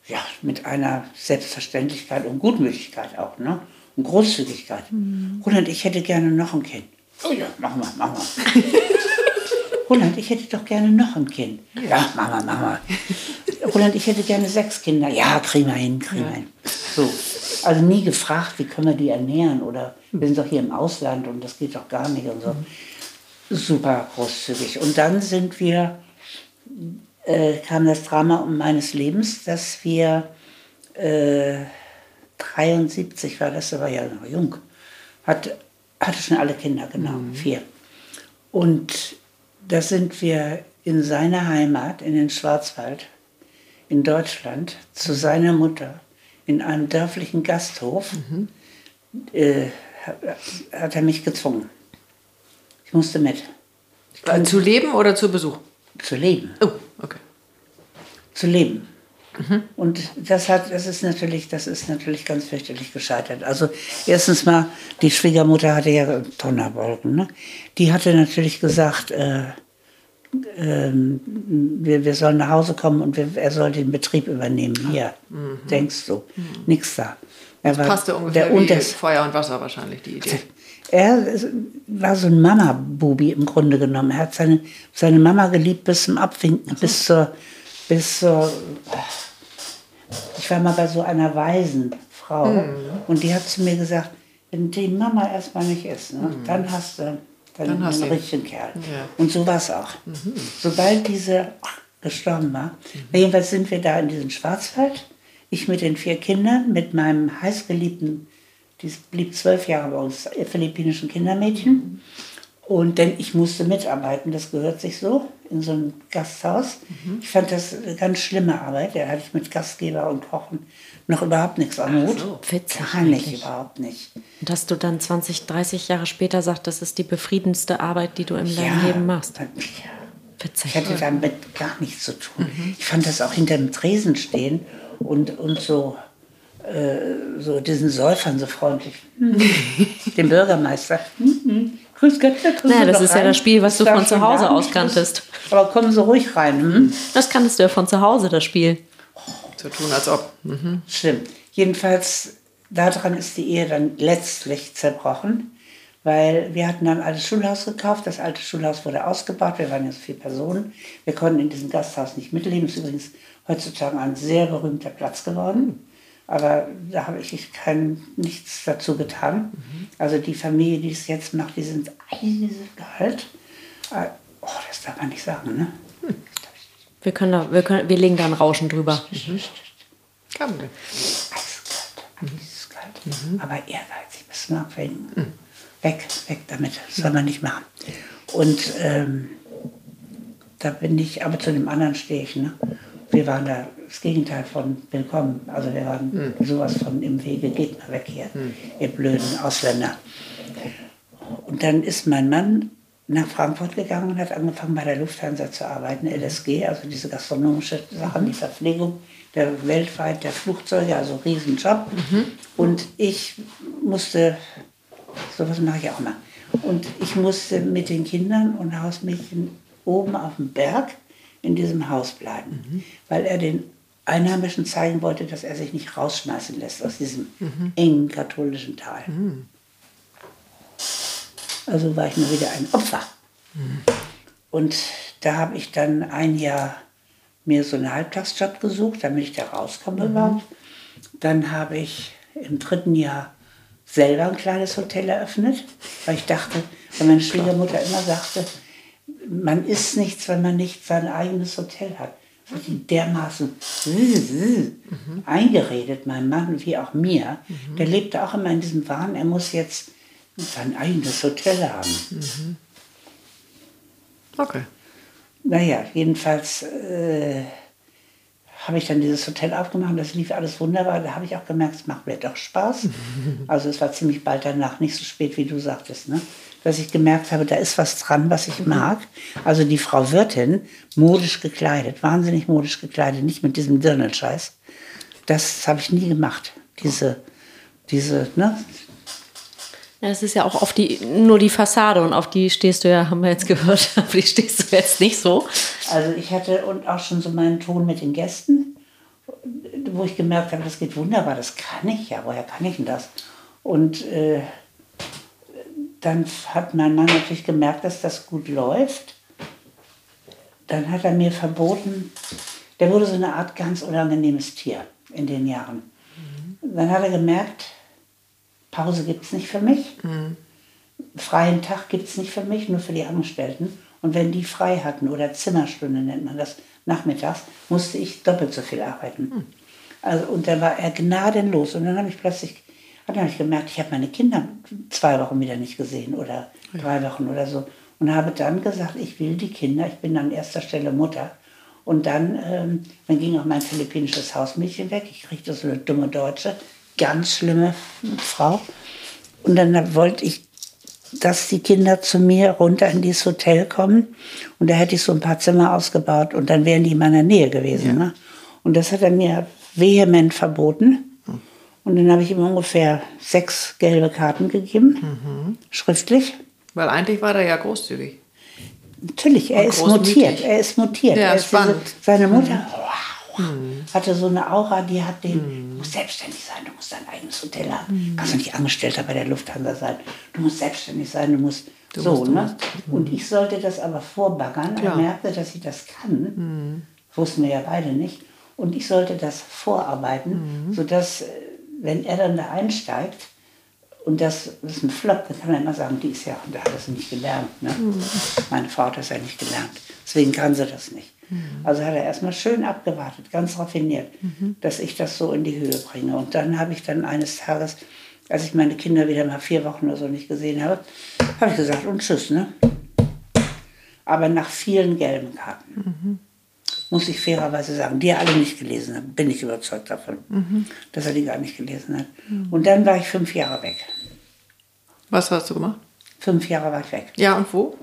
A: ja, mit einer Selbstverständlichkeit und Gutmütigkeit auch, ne? Und Großzügigkeit. Roland, ich hätte gerne noch ein Kind. Oh ja, mach mal, mach mal. Roland, ich hätte doch gerne noch ein Kind. Ja, mach mal, mach mal. Roland, ich hätte gerne sechs Kinder. Ja, kriegen wir hin, kriegen wir hin. So. Also nie gefragt, wie können wir die ernähren oder wir sind doch hier im Ausland und das geht doch gar nicht und so. Super großzügig. Und dann sind wir äh, kam das Drama um meines Lebens, dass wir äh, 73 war das, da war ja noch jung, hat, hatte schon alle Kinder, genau, vier. Und da sind wir in seiner Heimat, in den Schwarzwald, in Deutschland, zu seiner Mutter, in einem dörflichen Gasthof, äh, hat, er mich gezwungen. Ich musste mit,
B: Äh, Zu leben oder zu Besuch?
A: zu leben.
B: Oh.
A: Zu leben. Und das hat, das ist natürlich, das ist natürlich ganz fürchterlich gescheitert. Also erstens mal, die Schwiegermutter hatte ja Tonnerbolgen, ne? Die hatte natürlich gesagt, äh, ähm, wir, wir sollen nach Hause kommen und wir, er soll den Betrieb übernehmen. Hier, denkst du, nix da. Er war
B: Passte ungefähr
A: der
B: wie
A: Unters
B: Feuer und Wasser wahrscheinlich, die Idee.
A: er war so ein Mama-Bubi im Grunde genommen. Er hat seine, seine Mama geliebt bis zum Abwinken, bis zur, bis zur. Ich war mal bei so einer weisen Frau und die hat zu mir gesagt, wenn die Mama erstmal nicht ist, ne, dann hast du dann,
B: Dann hast
A: einen richtigen Kerl.
B: Ja.
A: Und so war es auch. Sobald diese gestorben war, jedenfalls sind wir da in diesem Schwarzwald, ich mit den vier Kindern, mit meinem heißgeliebten, die blieb zwölf Jahre bei uns, äh, philippinischen Kindermädchen. Und denn ich musste mitarbeiten, das gehört sich so, in so einem Gasthaus. Ich fand das eine ganz schlimme Arbeit. Da hatte ich mit Gastgeber und Kochen noch überhaupt nichts am Hut.
C: Witzig
A: Gar nicht, überhaupt nicht.
C: Und dass du dann 20, 30 Jahre später sagst, das ist die befriedenste Arbeit, die du in deinem Leben machst.
A: Ja.
C: Witzig.
A: Ich hatte damit gar nichts zu tun. Ich fand das auch hinter dem Tresen stehen und, und so, äh, so diesen Säufern so freundlich. Dem Bürgermeister. Grüß Gott, da
C: Naja, das
A: doch
C: ist ja
A: rein.
C: das Spiel, was du
A: war
C: von zu Hause aus kanntest.
A: Aber kommen Sie ruhig rein. Hm?
C: Das kanntest du ja von zu Hause, das Spiel.
B: So tun, als ob. Mhm.
A: Stimmt. Jedenfalls, daran ist die Ehe dann letztlich zerbrochen, weil wir hatten dann ein altes Schulhaus gekauft. Das alte Schulhaus wurde ausgebaut. Wir waren jetzt vier Personen. Wir konnten in diesem Gasthaus nicht mitleben. Es ist übrigens heutzutage ein sehr berühmter Platz geworden. Aber da habe ich kein, nichts dazu getan. Also die Familie, die es jetzt macht, die sind eisgehalt. Äh, Oh, das darf man nicht sagen, ne?
C: Wir, können da, wir, können, wir legen da ein Rauschen drüber.
B: Kann wir.
A: Eiskalt, eiskalt. Aber ehrgeizig bis zum Abwägen. Weg, weg damit. Das soll man nicht machen. Und ähm, da bin ich, aber zu dem anderen stehe ich. Ne? Wir waren da das Gegenteil von willkommen. Also wir waren sowas von im Wege, geht mal weg hier, ihr blöden Ausländer. Und dann ist mein Mann nach Frankfurt gegangen und hat angefangen bei der Lufthansa zu arbeiten, LSG, also diese gastronomische Sachen, die Verpflegung der weltweit der Flugzeuge, also Riesenjob. Und ich musste, sowas mache ich auch mal, und ich musste mit den Kindern und Hausmädchen oben auf dem Berg in diesem Haus bleiben, weil er den Einheimischen zeigen wollte, dass er sich nicht rausschmeißen lässt aus diesem engen katholischen Tal. Also war ich nur wieder ein Opfer. Und da habe ich dann ein Jahr mir so einen Halbtagsjob gesucht, damit ich da rauskomme überhaupt. Dann habe ich im dritten Jahr selber ein kleines Hotel eröffnet, weil ich dachte, weil meine Schwiegermutter immer sagte, man isst nichts, wenn man nicht sein eigenes Hotel hat. Das ihn dermaßen eingeredet, meinem Mann wie auch mir. Der lebte auch immer in diesem Wahn, er muss jetzt sein eigenes Hotel haben.
B: Okay.
A: Naja, jedenfalls äh, habe ich dann dieses Hotel aufgemacht das lief alles wunderbar. Da habe ich auch gemerkt, es macht mir doch Spaß. Also es war ziemlich bald danach, nicht so spät, wie du sagtest, ne? Dass ich gemerkt habe, da ist was dran, was ich mag. Also die Frau Wirtin, modisch gekleidet, wahnsinnig modisch gekleidet, nicht mit diesem Dirndl-Scheiß. Das habe ich nie gemacht. Diese, diese, ne?
C: Ja, das ist ja auch auf die, nur die Fassade und auf die stehst du ja, haben wir jetzt gehört, auf die stehst du jetzt nicht so.
A: Also ich hatte und auch schon so meinen Ton mit den Gästen, wo ich gemerkt habe, das geht wunderbar, das kann ich ja, woher kann ich denn das? Und äh, dann hat mein Mann natürlich gemerkt, dass das gut läuft. Dann hat er mir verboten, der wurde so eine Art ganz unangenehmes Tier in den Jahren. Dann hat er gemerkt, Pause gibt es nicht für mich. Freien Tag gibt es nicht für mich, nur für die Angestellten. Und wenn die frei hatten, oder Zimmerstunde nennt man das, nachmittags, musste ich doppelt so viel arbeiten. Also, und dann war er gnadenlos. Und dann habe ich plötzlich dann habe ich gemerkt, ich habe meine Kinder zwei Wochen wieder nicht gesehen oder drei Wochen oder so. Und habe dann gesagt, ich will die Kinder, ich bin an erster Stelle Mutter. Und dann, ähm, dann ging auch mein philippinisches Hausmädchen weg. Ich kriegte so eine dumme Deutsche, ganz schlimme Frau. Und dann wollte ich, dass die Kinder zu mir runter in dieses Hotel kommen. Und da hätte ich so ein paar Zimmer ausgebaut und dann wären die in meiner Nähe gewesen. Ne? Und das hat er mir vehement verboten. Und dann habe ich ihm ungefähr sechs gelbe Karten gegeben, schriftlich.
B: Weil eigentlich war der ja großzügig.
A: Natürlich, er ist mutiert. Er ist mutiert.
B: Ja,
A: er ist
B: spannend.
A: diese, seine Mutter wow, hatte so eine Aura, die hat den, du musst selbstständig sein, du musst dein eigenes Hotel haben. Kannst du nicht Angestellter bei der Lufthansa sein. Du musst selbstständig sein, du musst so.
B: musst, du
A: ne?
B: musst.
A: Und ich sollte das aber vorbaggern.
B: Klar.
A: Er merkte, dass ich das kann. Wussten wir ja beide nicht. Und ich sollte das vorarbeiten, sodass, äh, wenn er dann da einsteigt, und das, das ist ein Flop, dann kann er immer sagen, die ist ja, da hat er es nicht gelernt. Ne? Meine Frau hat das ja nicht gelernt. Deswegen kann sie das nicht. Also hat er erstmal schön abgewartet, ganz raffiniert, dass ich das so in die Höhe bringe. Und dann habe ich dann eines Tages, als ich meine Kinder wieder mal vier Wochen oder so nicht gesehen habe, habe ich gesagt, und tschüss, ne? Aber nach vielen gelben Karten muss ich fairerweise sagen, die er alle nicht gelesen hat, bin ich überzeugt davon, dass er die gar nicht gelesen hat. Und dann war ich fünf Jahre weg.
B: Was hast du gemacht?
A: Fünf Jahre war ich weg.
B: Ja, und wo?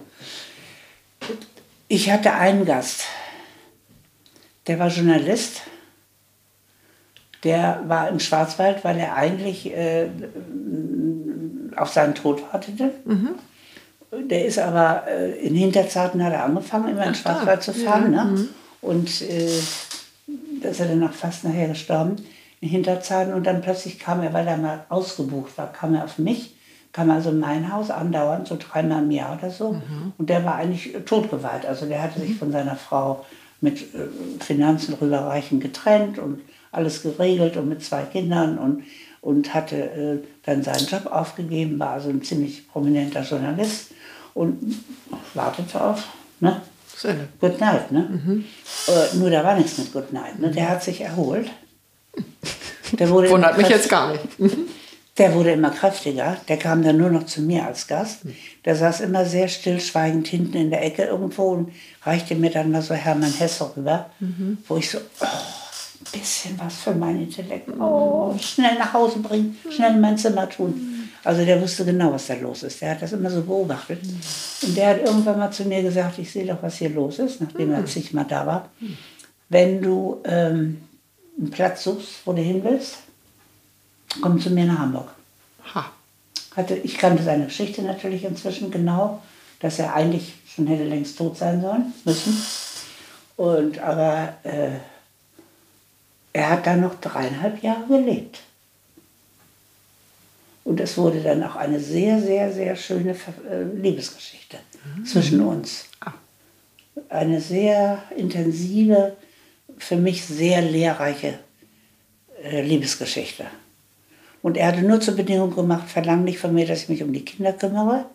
A: Ich hatte einen Gast, der war Journalist. Der war im Schwarzwald, weil er eigentlich äh, auf seinen Tod wartete. Der ist aber äh, in Hinterzarten hat er angefangen, immer in den. Schwarzwald zu fahren. Ne? Und äh, da ist er dann auch fast nachher gestorben in Hinterzarten. Und dann plötzlich kam er, weil er mal ausgebucht war, kam er auf mich, kam also in mein Haus andauernd, so dreimal im Jahr oder so. Und der war eigentlich totgeweiht. Also der hatte sich von seiner Frau mit äh, Finanzen rüberreichen getrennt und alles geregelt und mit zwei Kindern und, und hatte äh, dann seinen Job aufgegeben, war also ein ziemlich prominenter Journalist und wartete auf, ne? Good Night, ne? Äh, nur da war nichts mit Good Night, ne? Der hat sich erholt. Der wurde
B: Wundert mich jetzt gar nicht.
A: Der wurde immer kräftiger. Der kam dann nur noch zu mir als Gast. Der saß immer sehr stillschweigend hinten in der Ecke irgendwo und reichte mir dann mal so Hermann Hesse rüber, wo ich so, oh, ein bisschen was für mein Intellekt. Oh, schnell nach Hause bringen, schnell in mein Zimmer tun. Also der wusste genau, was da los ist. Der hat das immer so beobachtet. Und der hat irgendwann mal zu mir gesagt, ich sehe doch, was hier los ist, nachdem er zigmal da war. Wenn du ähm, einen Platz suchst, wo du hin willst, komm zu mir nach Hamburg.
B: Ha.
A: Hatte, ich kannte seine Geschichte natürlich inzwischen genau, dass er eigentlich schon hätte längst tot sein sollen, müssen. Und aber äh, er hat dann noch dreieinhalb Jahre gelebt. Und es wurde dann auch eine sehr, sehr, sehr schöne äh, Liebesgeschichte zwischen uns.
B: Ah.
A: Eine sehr intensive, für mich sehr lehrreiche äh, Liebesgeschichte. Und er hatte nur zur Bedingung gemacht, verlang nicht von mir, dass ich mich um die Kinder kümmere.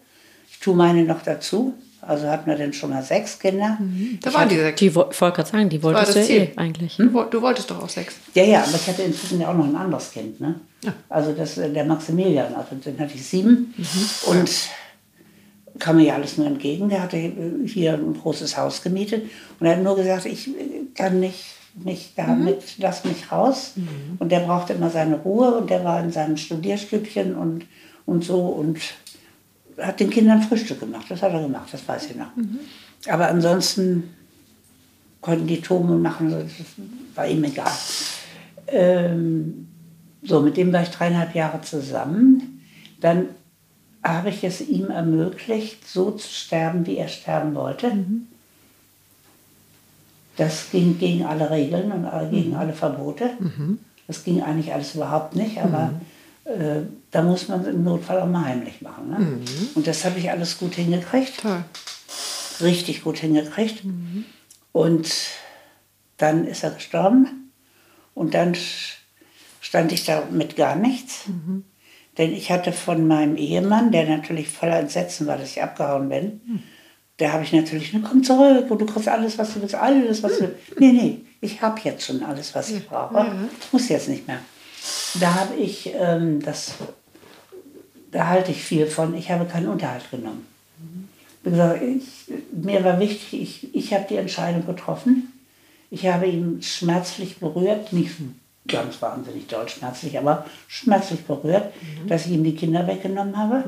A: Ich tue meine noch dazu. Also hatten wir dann schon mal sechs Kinder.
B: Da
A: Ich
B: waren
A: hatte-
B: die sechs.
C: Die wollte gerade sagen, die
B: war
C: wolltest
B: das
C: du eh eigentlich.
B: Du, woll- du wolltest doch auch sechs.
A: Ja, ja, aber ich hatte inzwischen ja auch noch ein anderes Kind. Ne? Also das, äh, der Maximilian, also den hatte ich sieben. Und kam mir ja alles nur entgegen. Der hatte äh, hier ein großes Haus gemietet. Und er hat nur gesagt, ich äh, kann nicht, nicht damit, lass mich raus. Und der brauchte immer seine Ruhe und der war in seinem Studierstübchen und, und so und hat den Kindern Frühstück gemacht. Das hat er gemacht, das weiß ich noch. Aber ansonsten konnten die und machen, das war ihm egal. Ähm, so, mit dem war ich dreieinhalb Jahre zusammen. Dann habe ich es ihm ermöglicht, so zu sterben, wie er sterben wollte. Das ging gegen alle Regeln und gegen alle Verbote. Das ging eigentlich alles überhaupt nicht, aber äh, da muss man im Notfall auch mal heimlich machen. Ne? Und das habe ich alles gut hingekriegt
B: Toll.
A: richtig gut hingekriegt. Und dann ist er gestorben. Und dann stand ich da mit gar nichts. Denn ich hatte von meinem Ehemann, der natürlich voller Entsetzen war, dass ich abgehauen bin, da habe ich natürlich, "Na, komm zurück und du kriegst alles, was du willst, alles, was du willst. Nee, nee, ich habe jetzt schon alles, was ich brauche. Ich muss jetzt nicht mehr. Da habe ich, ähm, das, da halte ich viel von, ich habe keinen Unterhalt genommen. Wie gesagt, ich, mir war wichtig, ich, ich habe die Entscheidung getroffen. Ich habe ihn schmerzlich berührt, nicht ganz wahnsinnig doll schmerzlich, aber schmerzlich berührt, dass ich ihm die Kinder weggenommen habe.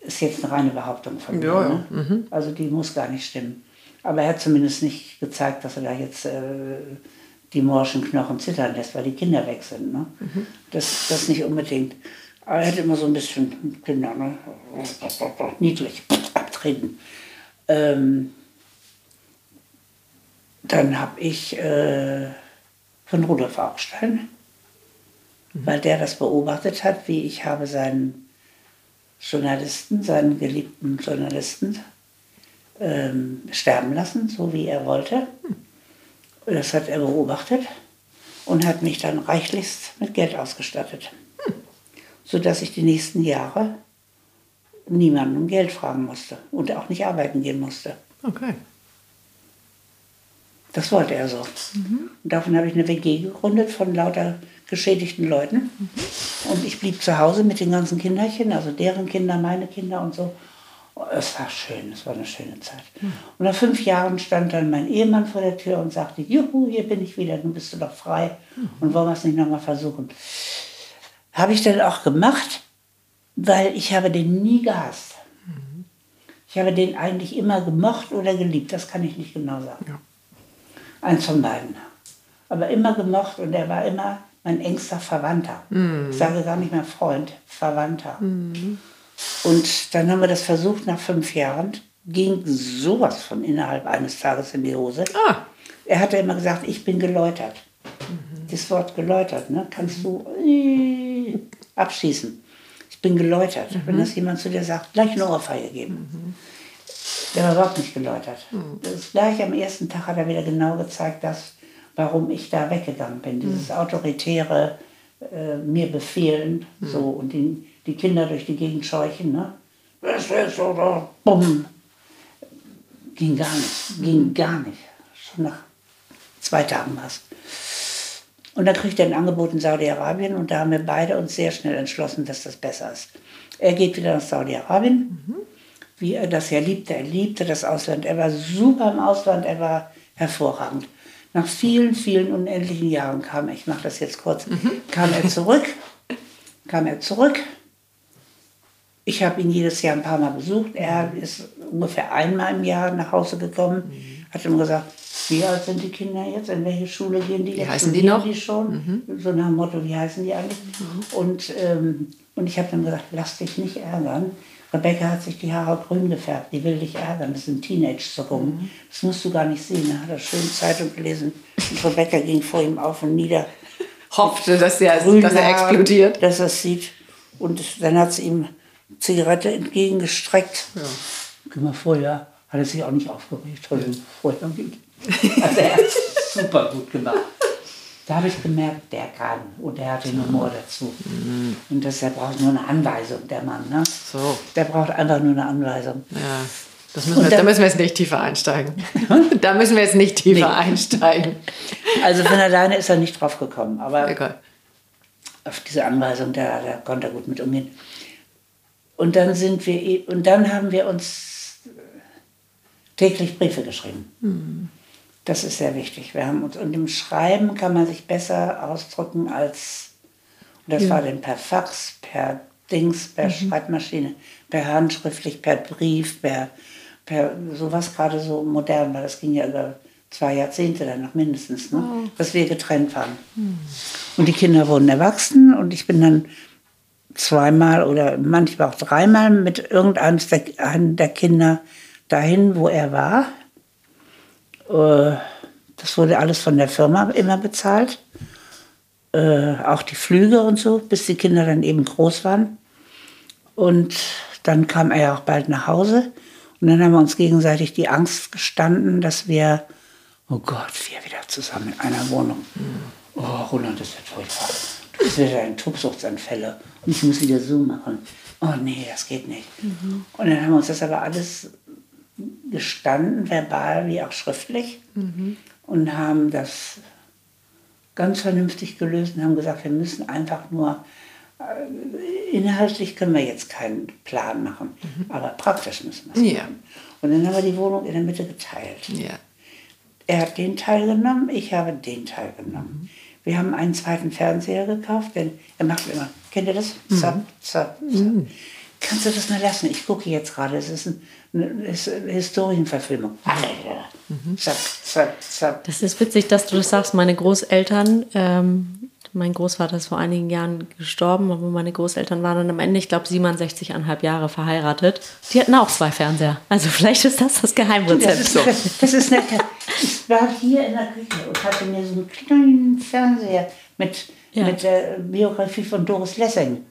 A: Ist jetzt eine reine Behauptung von mir.
B: Ja.
A: Ne? Also die muss gar nicht stimmen. Aber er hat zumindest nicht gezeigt, dass er da jetzt äh, die morschen Knochen zittern lässt, weil die Kinder weg sind. Ne? Das, das nicht unbedingt. Aber er hat immer so ein bisschen Kinder, ne? niedlich abtreten. Ähm, dann habe ich äh, von Rudolf Augstein, weil der das beobachtet hat, wie ich habe seinen Journalisten, seinen geliebten Journalisten ähm, sterben lassen, so wie er wollte. Das hat er beobachtet und hat mich dann reichlichst mit Geld ausgestattet, sodass ich die nächsten Jahre niemanden um Geld fragen musste und auch nicht arbeiten gehen musste.
B: Okay.
A: Das wollte er so. Und davon habe ich eine WG gegründet von lauter geschädigten Leuten. Und ich blieb zu Hause mit den ganzen Kinderchen, also deren Kinder, meine Kinder und so. Es war schön, es war eine schöne Zeit. Und nach fünf Jahren stand dann mein Ehemann vor der Tür und sagte, Juhu, hier bin ich wieder, nun bist du doch frei. Und wollen wir es nicht nochmal versuchen? Habe ich dann auch gemacht, weil ich habe den nie gehasst. Ich habe den eigentlich immer gemocht oder geliebt, das kann ich nicht genau sagen.
B: Ja.
A: Eins von beiden. Aber immer gemocht und er war immer mein engster Verwandter. Ich sage gar nicht mehr Freund, Verwandter. Und dann haben wir das versucht nach fünf Jahren. Ging sowas von innerhalb eines Tages in die Hose.
B: Ah,
A: Er hatte immer gesagt, ich bin geläutert. Das Wort geläutert, ne, kannst du äh, abschießen. Ich bin geläutert. Wenn das jemand zu dir sagt, gleich eine Ohrfeige geben. Der war überhaupt nicht geläutert. Das ist gleich am ersten Tag hat er wieder genau gezeigt, dass, warum ich da weggegangen bin. Dieses autoritäre äh, mir befehlen so und die, die Kinder durch die Gegend scheuchen. Ne? Das ist oder bumm. Ging gar nicht. Ging gar nicht. Schon nach zwei Tagen was. Und dann kriegt er ein Angebot in Saudi-Arabien und da haben wir beide uns sehr schnell entschlossen, dass das besser ist. Er geht wieder nach Saudi-Arabien, wie er das ja liebte. Er liebte das Ausland. Er war super im Ausland, er war hervorragend. Nach vielen, vielen unendlichen Jahren kam, ich mache das jetzt kurz, kam er zurück, kam er zurück Ich habe ihn jedes Jahr ein paar Mal besucht. Er ist ungefähr einmal im Jahr nach Hause gekommen,
B: Mhm.
A: hat immer gesagt, wie alt sind die Kinder jetzt? In welche Schule gehen die jetzt?
B: heißen die noch? Mhm.
A: Die schon? So nach dem Motto, wie heißen die eigentlich? Und, ähm, und ich habe dann gesagt, lass dich nicht ärgern. Rebecca hat sich die Haare grün gefärbt, die will dich ärgern. Das sind Teenage-Zuckungen.
B: Mhm.
A: Das musst du gar nicht sehen. Da hat er schön Zeitung gelesen. Und Rebecca ging vor ihm auf und nieder.
B: Hoffte, dass er, dass er explodiert.
A: Dass er es sieht. Und dann hat sie ihm Zigarette entgegengestreckt. Ja. Geh mal vor, ja. Hat er sich auch nicht aufgeregt. Also, vorher geht. Also er hat es super gut gemacht. Da habe ich gemerkt, der kann und der hat den Humor dazu. Und das, der braucht nur eine Anweisung, der Mann. Ne?
B: So.
A: Der braucht einfach nur eine Anweisung.
B: Ja. Das müssen wir,
A: Und
B: da
A: dann-
B: müssen wir jetzt nicht tiefer einsteigen. da müssen wir jetzt nicht tiefer einsteigen.
A: Also von alleine ist er nicht drauf gekommen. Aber
B: Egal.
A: auf diese Anweisung, da, da konnte er gut mit umgehen. Und dann sind wir und dann haben wir uns täglich Briefe geschrieben. Das ist sehr wichtig. Wir haben uns und im Schreiben kann man sich besser ausdrücken als und das war dann per Fax, per Dings, per Schreibmaschine, per handschriftlich, per Brief, per, per sowas gerade so modern war. Das ging ja über zwei Jahrzehnte dann noch mindestens, ne? dass wir getrennt waren. Und die Kinder wurden erwachsen und ich bin dann zweimal oder manchmal auch dreimal mit irgendeinem der, der Kinder dahin, wo er war. Äh, Das wurde alles von der Firma immer bezahlt. Äh, auch die Flüge und so, bis die Kinder dann eben groß waren. Und dann kam er ja auch bald nach Hause. Und dann haben wir uns gegenseitig die Angst gestanden, dass wir, oh Gott, wir wieder zusammen in einer Wohnung. Oh, Roland, das wird furchtbar. Das wird ein Tobsuchtsanfälle. Und ich muss wieder so machen. Oh nee, das geht nicht. Und dann haben wir uns das aber alles gestanden, verbal wie auch schriftlich. Und haben das ganz vernünftig gelöst und haben gesagt, wir müssen einfach nur, äh, inhaltlich können wir jetzt keinen Plan machen, aber praktisch müssen wir es
B: Ja.
A: machen. Und dann haben wir die Wohnung in der Mitte geteilt.
B: Ja.
A: Er hat den Teil genommen, ich habe den Teil genommen. Wir haben einen zweiten Fernseher gekauft, denn er macht immer, kennt ihr das? Zap, zap, zap. Kannst du das mal lassen? Ich gucke jetzt gerade, es ist ein, Historienverfilmung. Zap, zap, zap.
C: Das ist witzig, dass du das sagst. Meine Großeltern, ähm, mein Großvater ist vor einigen Jahren gestorben, aber meine Großeltern waren dann am Ende, ich glaube, 67,5 Jahre verheiratet. Die hatten auch zwei Fernseher. Also vielleicht ist das das
A: Das
C: Geheimrezept.
A: ist, das, das ist nett. Ich war hier in der Küche und hatte mir so einen kleinen Fernseher mit,
C: Ja.
A: mit der Biografie von Doris Lessing.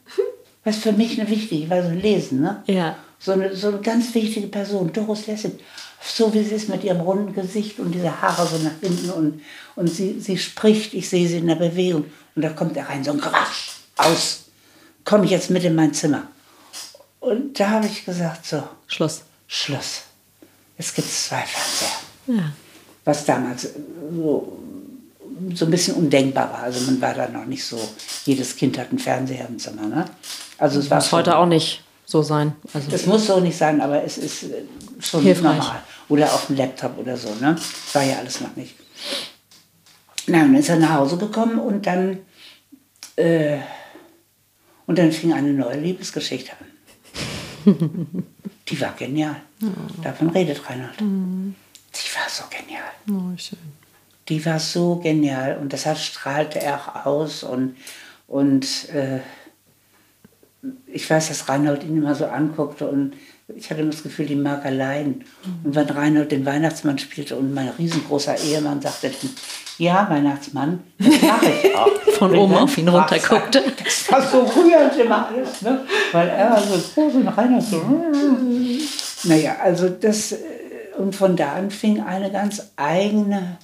A: Was für mich eine wichtige, weil so lesen, ne?
C: Ja.
A: So eine, so eine ganz wichtige Person, Doris Lessing. So wie sie ist mit ihrem runden Gesicht und diese Haare so nach hinten und, und sie, sie spricht, ich sehe sie in der Bewegung und da kommt er rein, so ein Quatsch, aus. Komme ich jetzt mit in mein Zimmer. Und da habe ich gesagt, so,
C: Schluss.
A: Schluss. Es gibt zwei Fernseher.
C: Ja.
A: Was damals so, so ein bisschen undenkbar war. Also man war da noch nicht so, jedes Kind hat einen Fernseher im Zimmer. Ne? Also es war
C: Muss heute auch nicht so sein. Also,
A: Das muss so nicht sein, aber es ist äh, schon
C: Hilfreich.
A: normal. Oder auf dem Laptop oder so. Ne? Das war ja alles noch nicht. Na, und dann ist er nach Hause gekommen und dann, äh, und dann fing eine neue Liebesgeschichte an. Die war genial. Davon redet Reinhold. Die war so genial.
B: Oh, schön.
A: Die war so genial und deshalb strahlte er auch aus und, und äh, ich weiß, dass Reinhold ihn immer so anguckte und ich hatte immer das Gefühl, die mag allein. Und wenn Reinhold den Weihnachtsmann spielte und mein riesengroßer Ehemann sagte, ja, Weihnachtsmann, das mache ich auch.
C: Von oben auf ihn runterguckte.
A: Das war so rührend immer alles, ne? weil er war so groß und Reinhold so. Naja, also das, äh, und von da an fing eine ganz eigene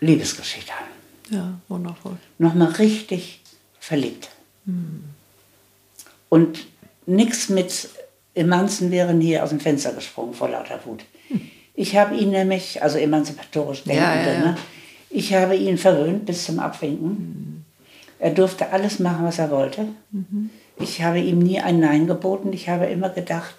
A: Liebesgeschichte an.
B: Ja, wundervoll.
A: Nochmal richtig verliebt. Und nichts mit Emanzen wären hier aus dem Fenster gesprungen vor lauter Wut. Ich habe ihn nämlich, also emanzipatorisch denkende,
B: Ja, ja.
A: Ne? ich habe ihn verwöhnt bis zum Abwinken. Er durfte alles machen, was er wollte. Ich habe ihm nie ein Nein geboten. Ich habe immer gedacht,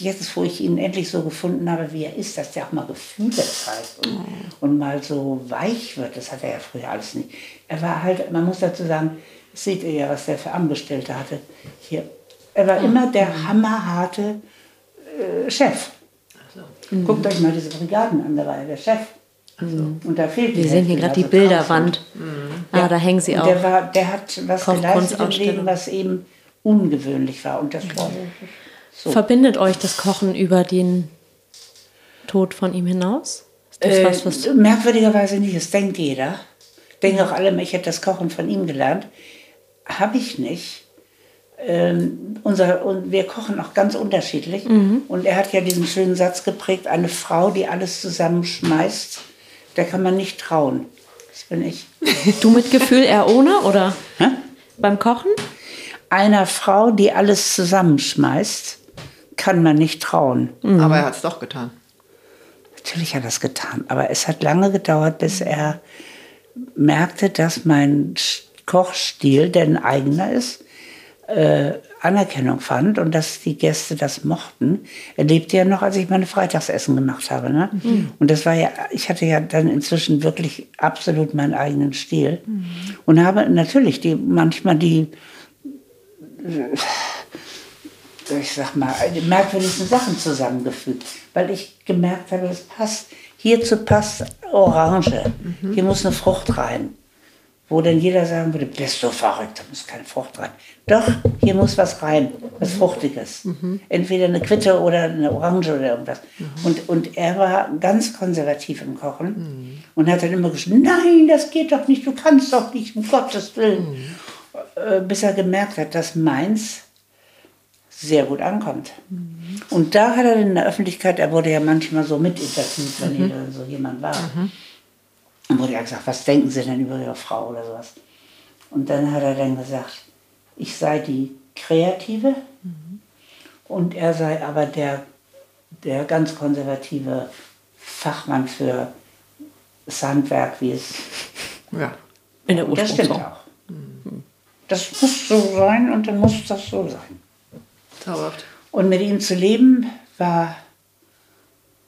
A: jetzt, wo ich ihn endlich so gefunden habe, wie er ist, dass der auch mal Gefühle zeigt und, und mal so weich wird. Das hat er ja früher alles nicht. Er war halt, man muss dazu sagen, seht ihr ja, was der für Angestellte hatte. Hier Er war immer der hammerharte äh, Chef. Guckt euch mal diese Brigaden an, da war er der Chef. Und da fehlt
C: Wir sehen hier gerade die Bilderwand. Ah, da hängen sie auch.
A: Der, war, der hat was geleistet im. Leben, was eben ungewöhnlich war. Und das war so.
C: Verbindet euch das Kochen über den Tod von ihm hinaus?
A: Äh,
C: was, was
A: merkwürdigerweise nicht, das denkt jeder. Denken auch alle, ich hätte das Kochen von ihm gelernt. Habe ich nicht. Ähm, unser, und wir kochen auch ganz unterschiedlich.
C: Mhm.
A: Und er hat ja diesen schönen Satz geprägt, eine Frau, die alles zusammenschmeißt, der kann man nicht trauen. Das bin ich.
C: du mit Gefühl, er ohne oder
A: Hä?
C: beim Kochen?
A: Einer Frau, die alles zusammenschmeißt, kann man nicht trauen.
B: Aber er hat es doch getan.
A: Natürlich hat er das getan, aber es hat lange gedauert, bis er merkte, dass mein Kochstil, der ein eigener ist, äh, Anerkennung fand und dass die Gäste das mochten. Er lebte ja noch, als ich meine Freitagsessen gemacht habe. Ne? Und das war ja, ich hatte ja dann inzwischen wirklich absolut meinen eigenen Stil. Und habe natürlich die manchmal die ich sag mal, die merkwürdigsten Sachen zusammengefügt, weil ich gemerkt habe, es passt. Hierzu passt Orange. Hier muss eine Frucht rein. Wo dann jeder sagen würde, bist du verrückt, da muss keine Frucht rein. Doch, hier muss was rein, was Fruchtiges. Entweder eine Quitte oder eine Orange oder irgendwas. Und, und er war ganz konservativ im Kochen und hat dann immer gesagt, nein, das geht doch nicht, du kannst doch nicht, um Gottes Willen. Äh, Bis er gemerkt hat, dass meins sehr gut ankommt. Und da hat er in der Öffentlichkeit, er wurde ja manchmal so mitinterviewt, wenn hier so jemand war. Dann wurde ja gesagt, was denken Sie denn über Ihre Frau oder sowas? Und dann hat er dann gesagt, ich sei die Kreative und er sei aber der, der ganz konservative Fachmann für das Handwerk, wie es
B: Ja.
C: In der
A: das stimmt auch. Das muss so sein und dann muss das so sein.
B: Zauberhaft.
A: Und mit ihm zu leben war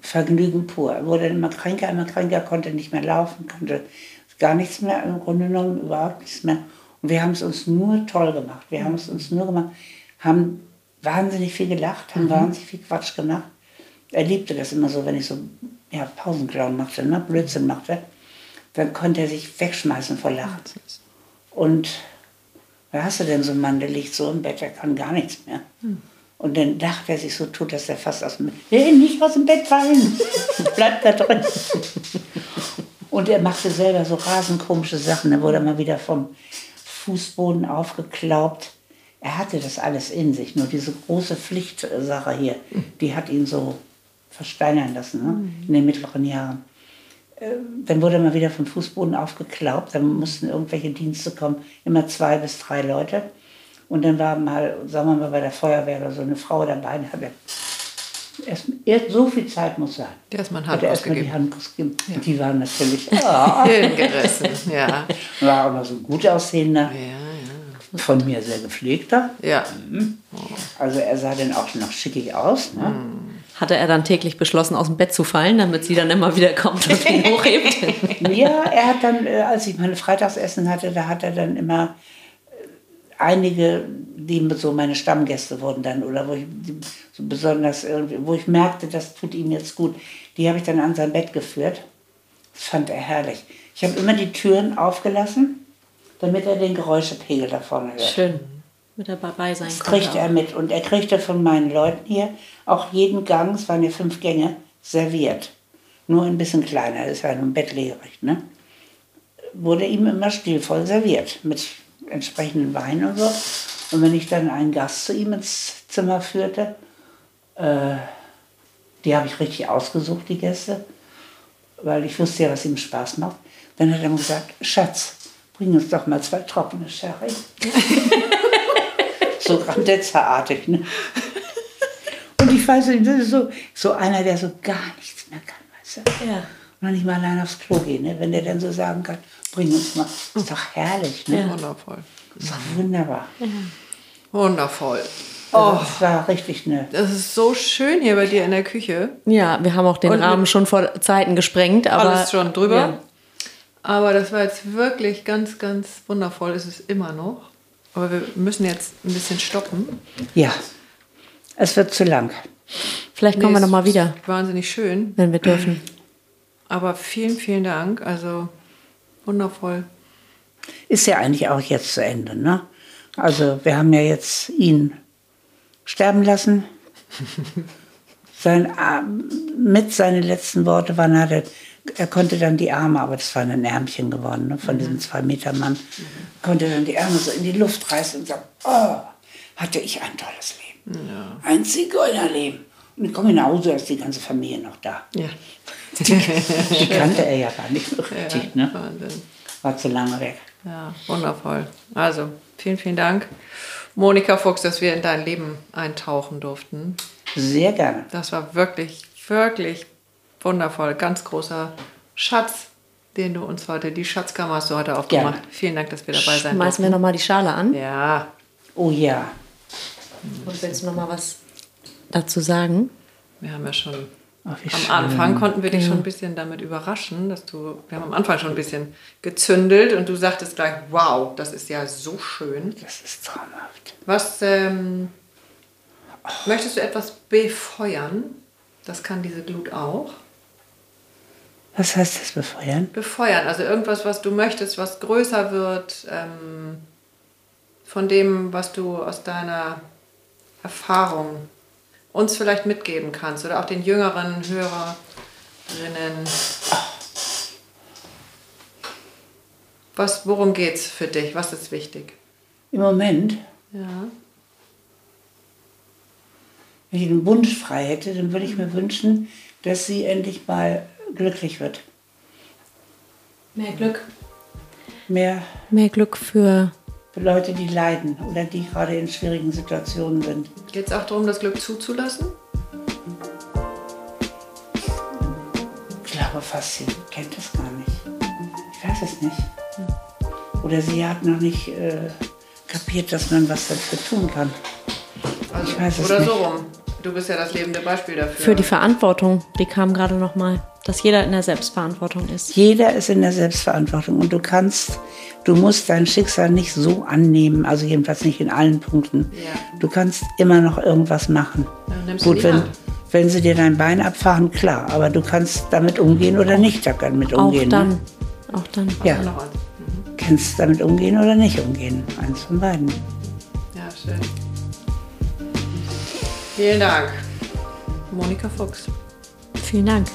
A: Vergnügen pur. Er wurde immer kränker, immer kränker, konnte nicht mehr laufen, konnte gar nichts mehr, im Grunde genommen überhaupt nichts mehr. Und wir haben es uns nur toll gemacht. Wir haben es uns nur gemacht, haben wahnsinnig viel gelacht, haben wahnsinnig viel Quatsch gemacht. Er liebte das immer so, wenn ich so ja, Pausenclown machte, ne, Blödsinn machte, dann konnte er sich wegschmeißen vor Lachen. Und da hast du denn so einen Mann, der liegt so im Bett, der kann gar nichts mehr. Und dann lacht er sich so tot, dass er fast aus dem Bett, nee, nicht aus dem Bett fallen, bleibt da drin. Und er machte selber so rasend komische Sachen. Er wurde mal wieder vom Fußboden aufgeklaubt. Er hatte das alles in sich, nur diese große Pflichtsache hier, die hat ihn so versteinern lassen ne? in den mittleren Jahren. Äh, Dann wurde er mal wieder vom Fußboden aufgeklaubt, dann mussten irgendwelche Dienste kommen, immer zwei bis drei Leute. Und dann war mal, sagen wir mal, bei der Feuerwehr oder so eine Frau dabei, und hat er erst, erst so viel Zeit muss sein.
B: Der ist mal eine
A: Hat
B: Hand
A: er erstmal die
B: ausgegeben.
A: Hand ausgegeben. Und die waren natürlich, ah,
B: Hingerissen. Ja.
A: war auch noch so ein gut aussehender,
B: Ja,
A: von mir sehr gepflegter.
B: ja. Ja.
A: Also er sah dann auch noch schickig aus. Ne?
C: Hatte er dann täglich beschlossen, aus dem Bett zu fallen, damit sie dann immer wieder kommt und ihn hochhebt?
A: Ja, er hat dann, äh, als ich meine Freitagsessen hatte, da hat er dann immer äh, einige, die so meine Stammgäste wurden dann, oder wo ich besonders, wo ich merkte, das tut ihm jetzt gut, die habe ich dann an sein Bett geführt. Das fand er herrlich. Ich habe immer die Türen aufgelassen, damit er den Geräuschepegel da vorne hört.
C: Schön. Mit dabei sein
A: Das
C: konnte
A: kriegte
C: auch.
A: er mit. Und er kriegte von meinen Leuten hier auch jeden Gang, es waren ja fünf Gänge, serviert. Nur ein bisschen kleiner, das war nur ein bettlägerig, ne? Wurde ihm immer stilvoll serviert, mit entsprechendem Wein und so. Und wenn ich dann einen Gast zu ihm ins Zimmer führte, äh, die habe ich richtig ausgesucht, die Gäste, weil ich wusste ja, was ihm Spaß macht. Dann hat er mir gesagt, Schatz, bring uns doch mal zwei trockene Sherry. so Grandezza-artig, ne? Und ich weiß nicht, das ist so, so einer, der so gar nichts mehr kann, weißt du?
C: Ja.
A: Noch nicht mal allein aufs Klo gehen, ne? Wenn der dann so sagen kann, bring uns mal, ist doch herrlich, ne?
B: Wundervoll.
A: Ist doch wunderbar.
B: Wundervoll.
A: Oh. Das war richtig ne.
B: Das ist so schön hier bei dir in der Küche.
C: Ja, wir haben auch den
B: Und
C: Rahmen schon vor Zeiten gesprengt, aber
B: Alles schon drüber.
C: Ja.
B: Aber das war jetzt wirklich ganz, ganz wundervoll. Ist es immer noch. Aber wir müssen jetzt ein bisschen stoppen.
A: Ja, es wird zu lang.
C: Vielleicht kommen wir
B: Nee,
C: noch mal
B: es
C: wieder,
B: ist Wahnsinnig schön.
C: wenn wir dürfen.
B: Aber vielen, vielen Dank. Also wundervoll.
A: Ist ja eigentlich auch jetzt zu Ende, ne? Also wir haben ja jetzt ihn sterben lassen. Sein, Arm- mit seine letzten Worte waren, er, er konnte dann die Arme, aber das waren ein Ärmchen geworden, ne, von diesem zwei Meter Mann, konnte dann die Arme so in die Luft reißen und sagen, oh, hatte ich ein tolles Leben. Ein Zigeunerleben. Und ich komme nach Hause, da ist die ganze Familie noch da.
B: Ja.
A: Die kannte er ja gar nicht so richtig, ne?
B: Wahnsinn.
A: War zu lange weg.
B: Ja, wundervoll. Also, vielen, vielen Dank, Monika Fuchs, dass wir in dein Leben eintauchen durften.
A: Sehr gerne.
B: Das war wirklich, wirklich wundervoll. Ganz großer Schatz, den du uns heute, die Schatzkammer hast du heute aufgemacht.
A: Gerne.
B: Vielen Dank, dass wir dabei sein
C: Schmeißen wir
B: durften.
C: noch mal die Schale an.
B: Ja,
A: Oh ja.
C: Und willst du noch mal was dazu sagen?
B: wir haben ja schon
A: Ach,
B: am
A: schön.
B: Anfang konnten wir dich schon ein bisschen damit überraschen, dass du, wir haben am Anfang schon ein bisschen gezündelt und du sagtest gleich, wow, das ist ja so schön.
A: Das ist traumhaft.
B: Was ähm, möchtest du etwas befeuern? Das kann diese Glut auch.
A: Was heißt das befeuern?
B: Befeuern, also irgendwas, was du möchtest, was größer wird, ähm, von dem, was du aus deiner Erfahrung uns vielleicht mitgeben kannst oder auch den jüngeren Hörerinnen. Was, worum geht's für dich? Was ist wichtig?
A: Im Moment,
B: Ja.
A: wenn ich einen Wunsch frei hätte, dann würde ich mir wünschen, dass sie endlich mal glücklich wird.
C: Mehr Glück.
A: Mehr
C: Mehr Glück für
A: für Leute, die leiden oder die gerade in schwierigen Situationen sind.
B: Geht es auch darum, das Glück zuzulassen?
A: Ich glaube fast, sie kennt das gar nicht. Ich weiß es nicht. Oder sie hat noch nicht äh, kapiert, dass man was dafür tun kann.
B: Also,
A: Ich weiß es
B: oder
A: nicht.
B: so rum. Du bist ja das lebende Beispiel dafür.
C: für die Verantwortung. Die kam gerade noch mal, dass jeder in der Selbstverantwortung ist.
A: Jeder ist in der Selbstverantwortung und du kannst, du musst dein Schicksal nicht so annehmen, also jedenfalls nicht in allen Punkten.
B: Ja.
A: Du kannst immer noch irgendwas machen.
B: Dann nimmst du
A: Gut, wenn, wenn sie dir dein Bein abfahren, klar, aber du kannst damit umgehen oder nicht damit
C: Auch
A: umgehen.
C: dann.
A: Ne?
C: Auch dann.
A: Ja, kannst damit umgehen oder nicht umgehen. Eins von beiden.
B: Ja, schön. Vielen Dank. Monika Fuchs.
C: Vielen Dank.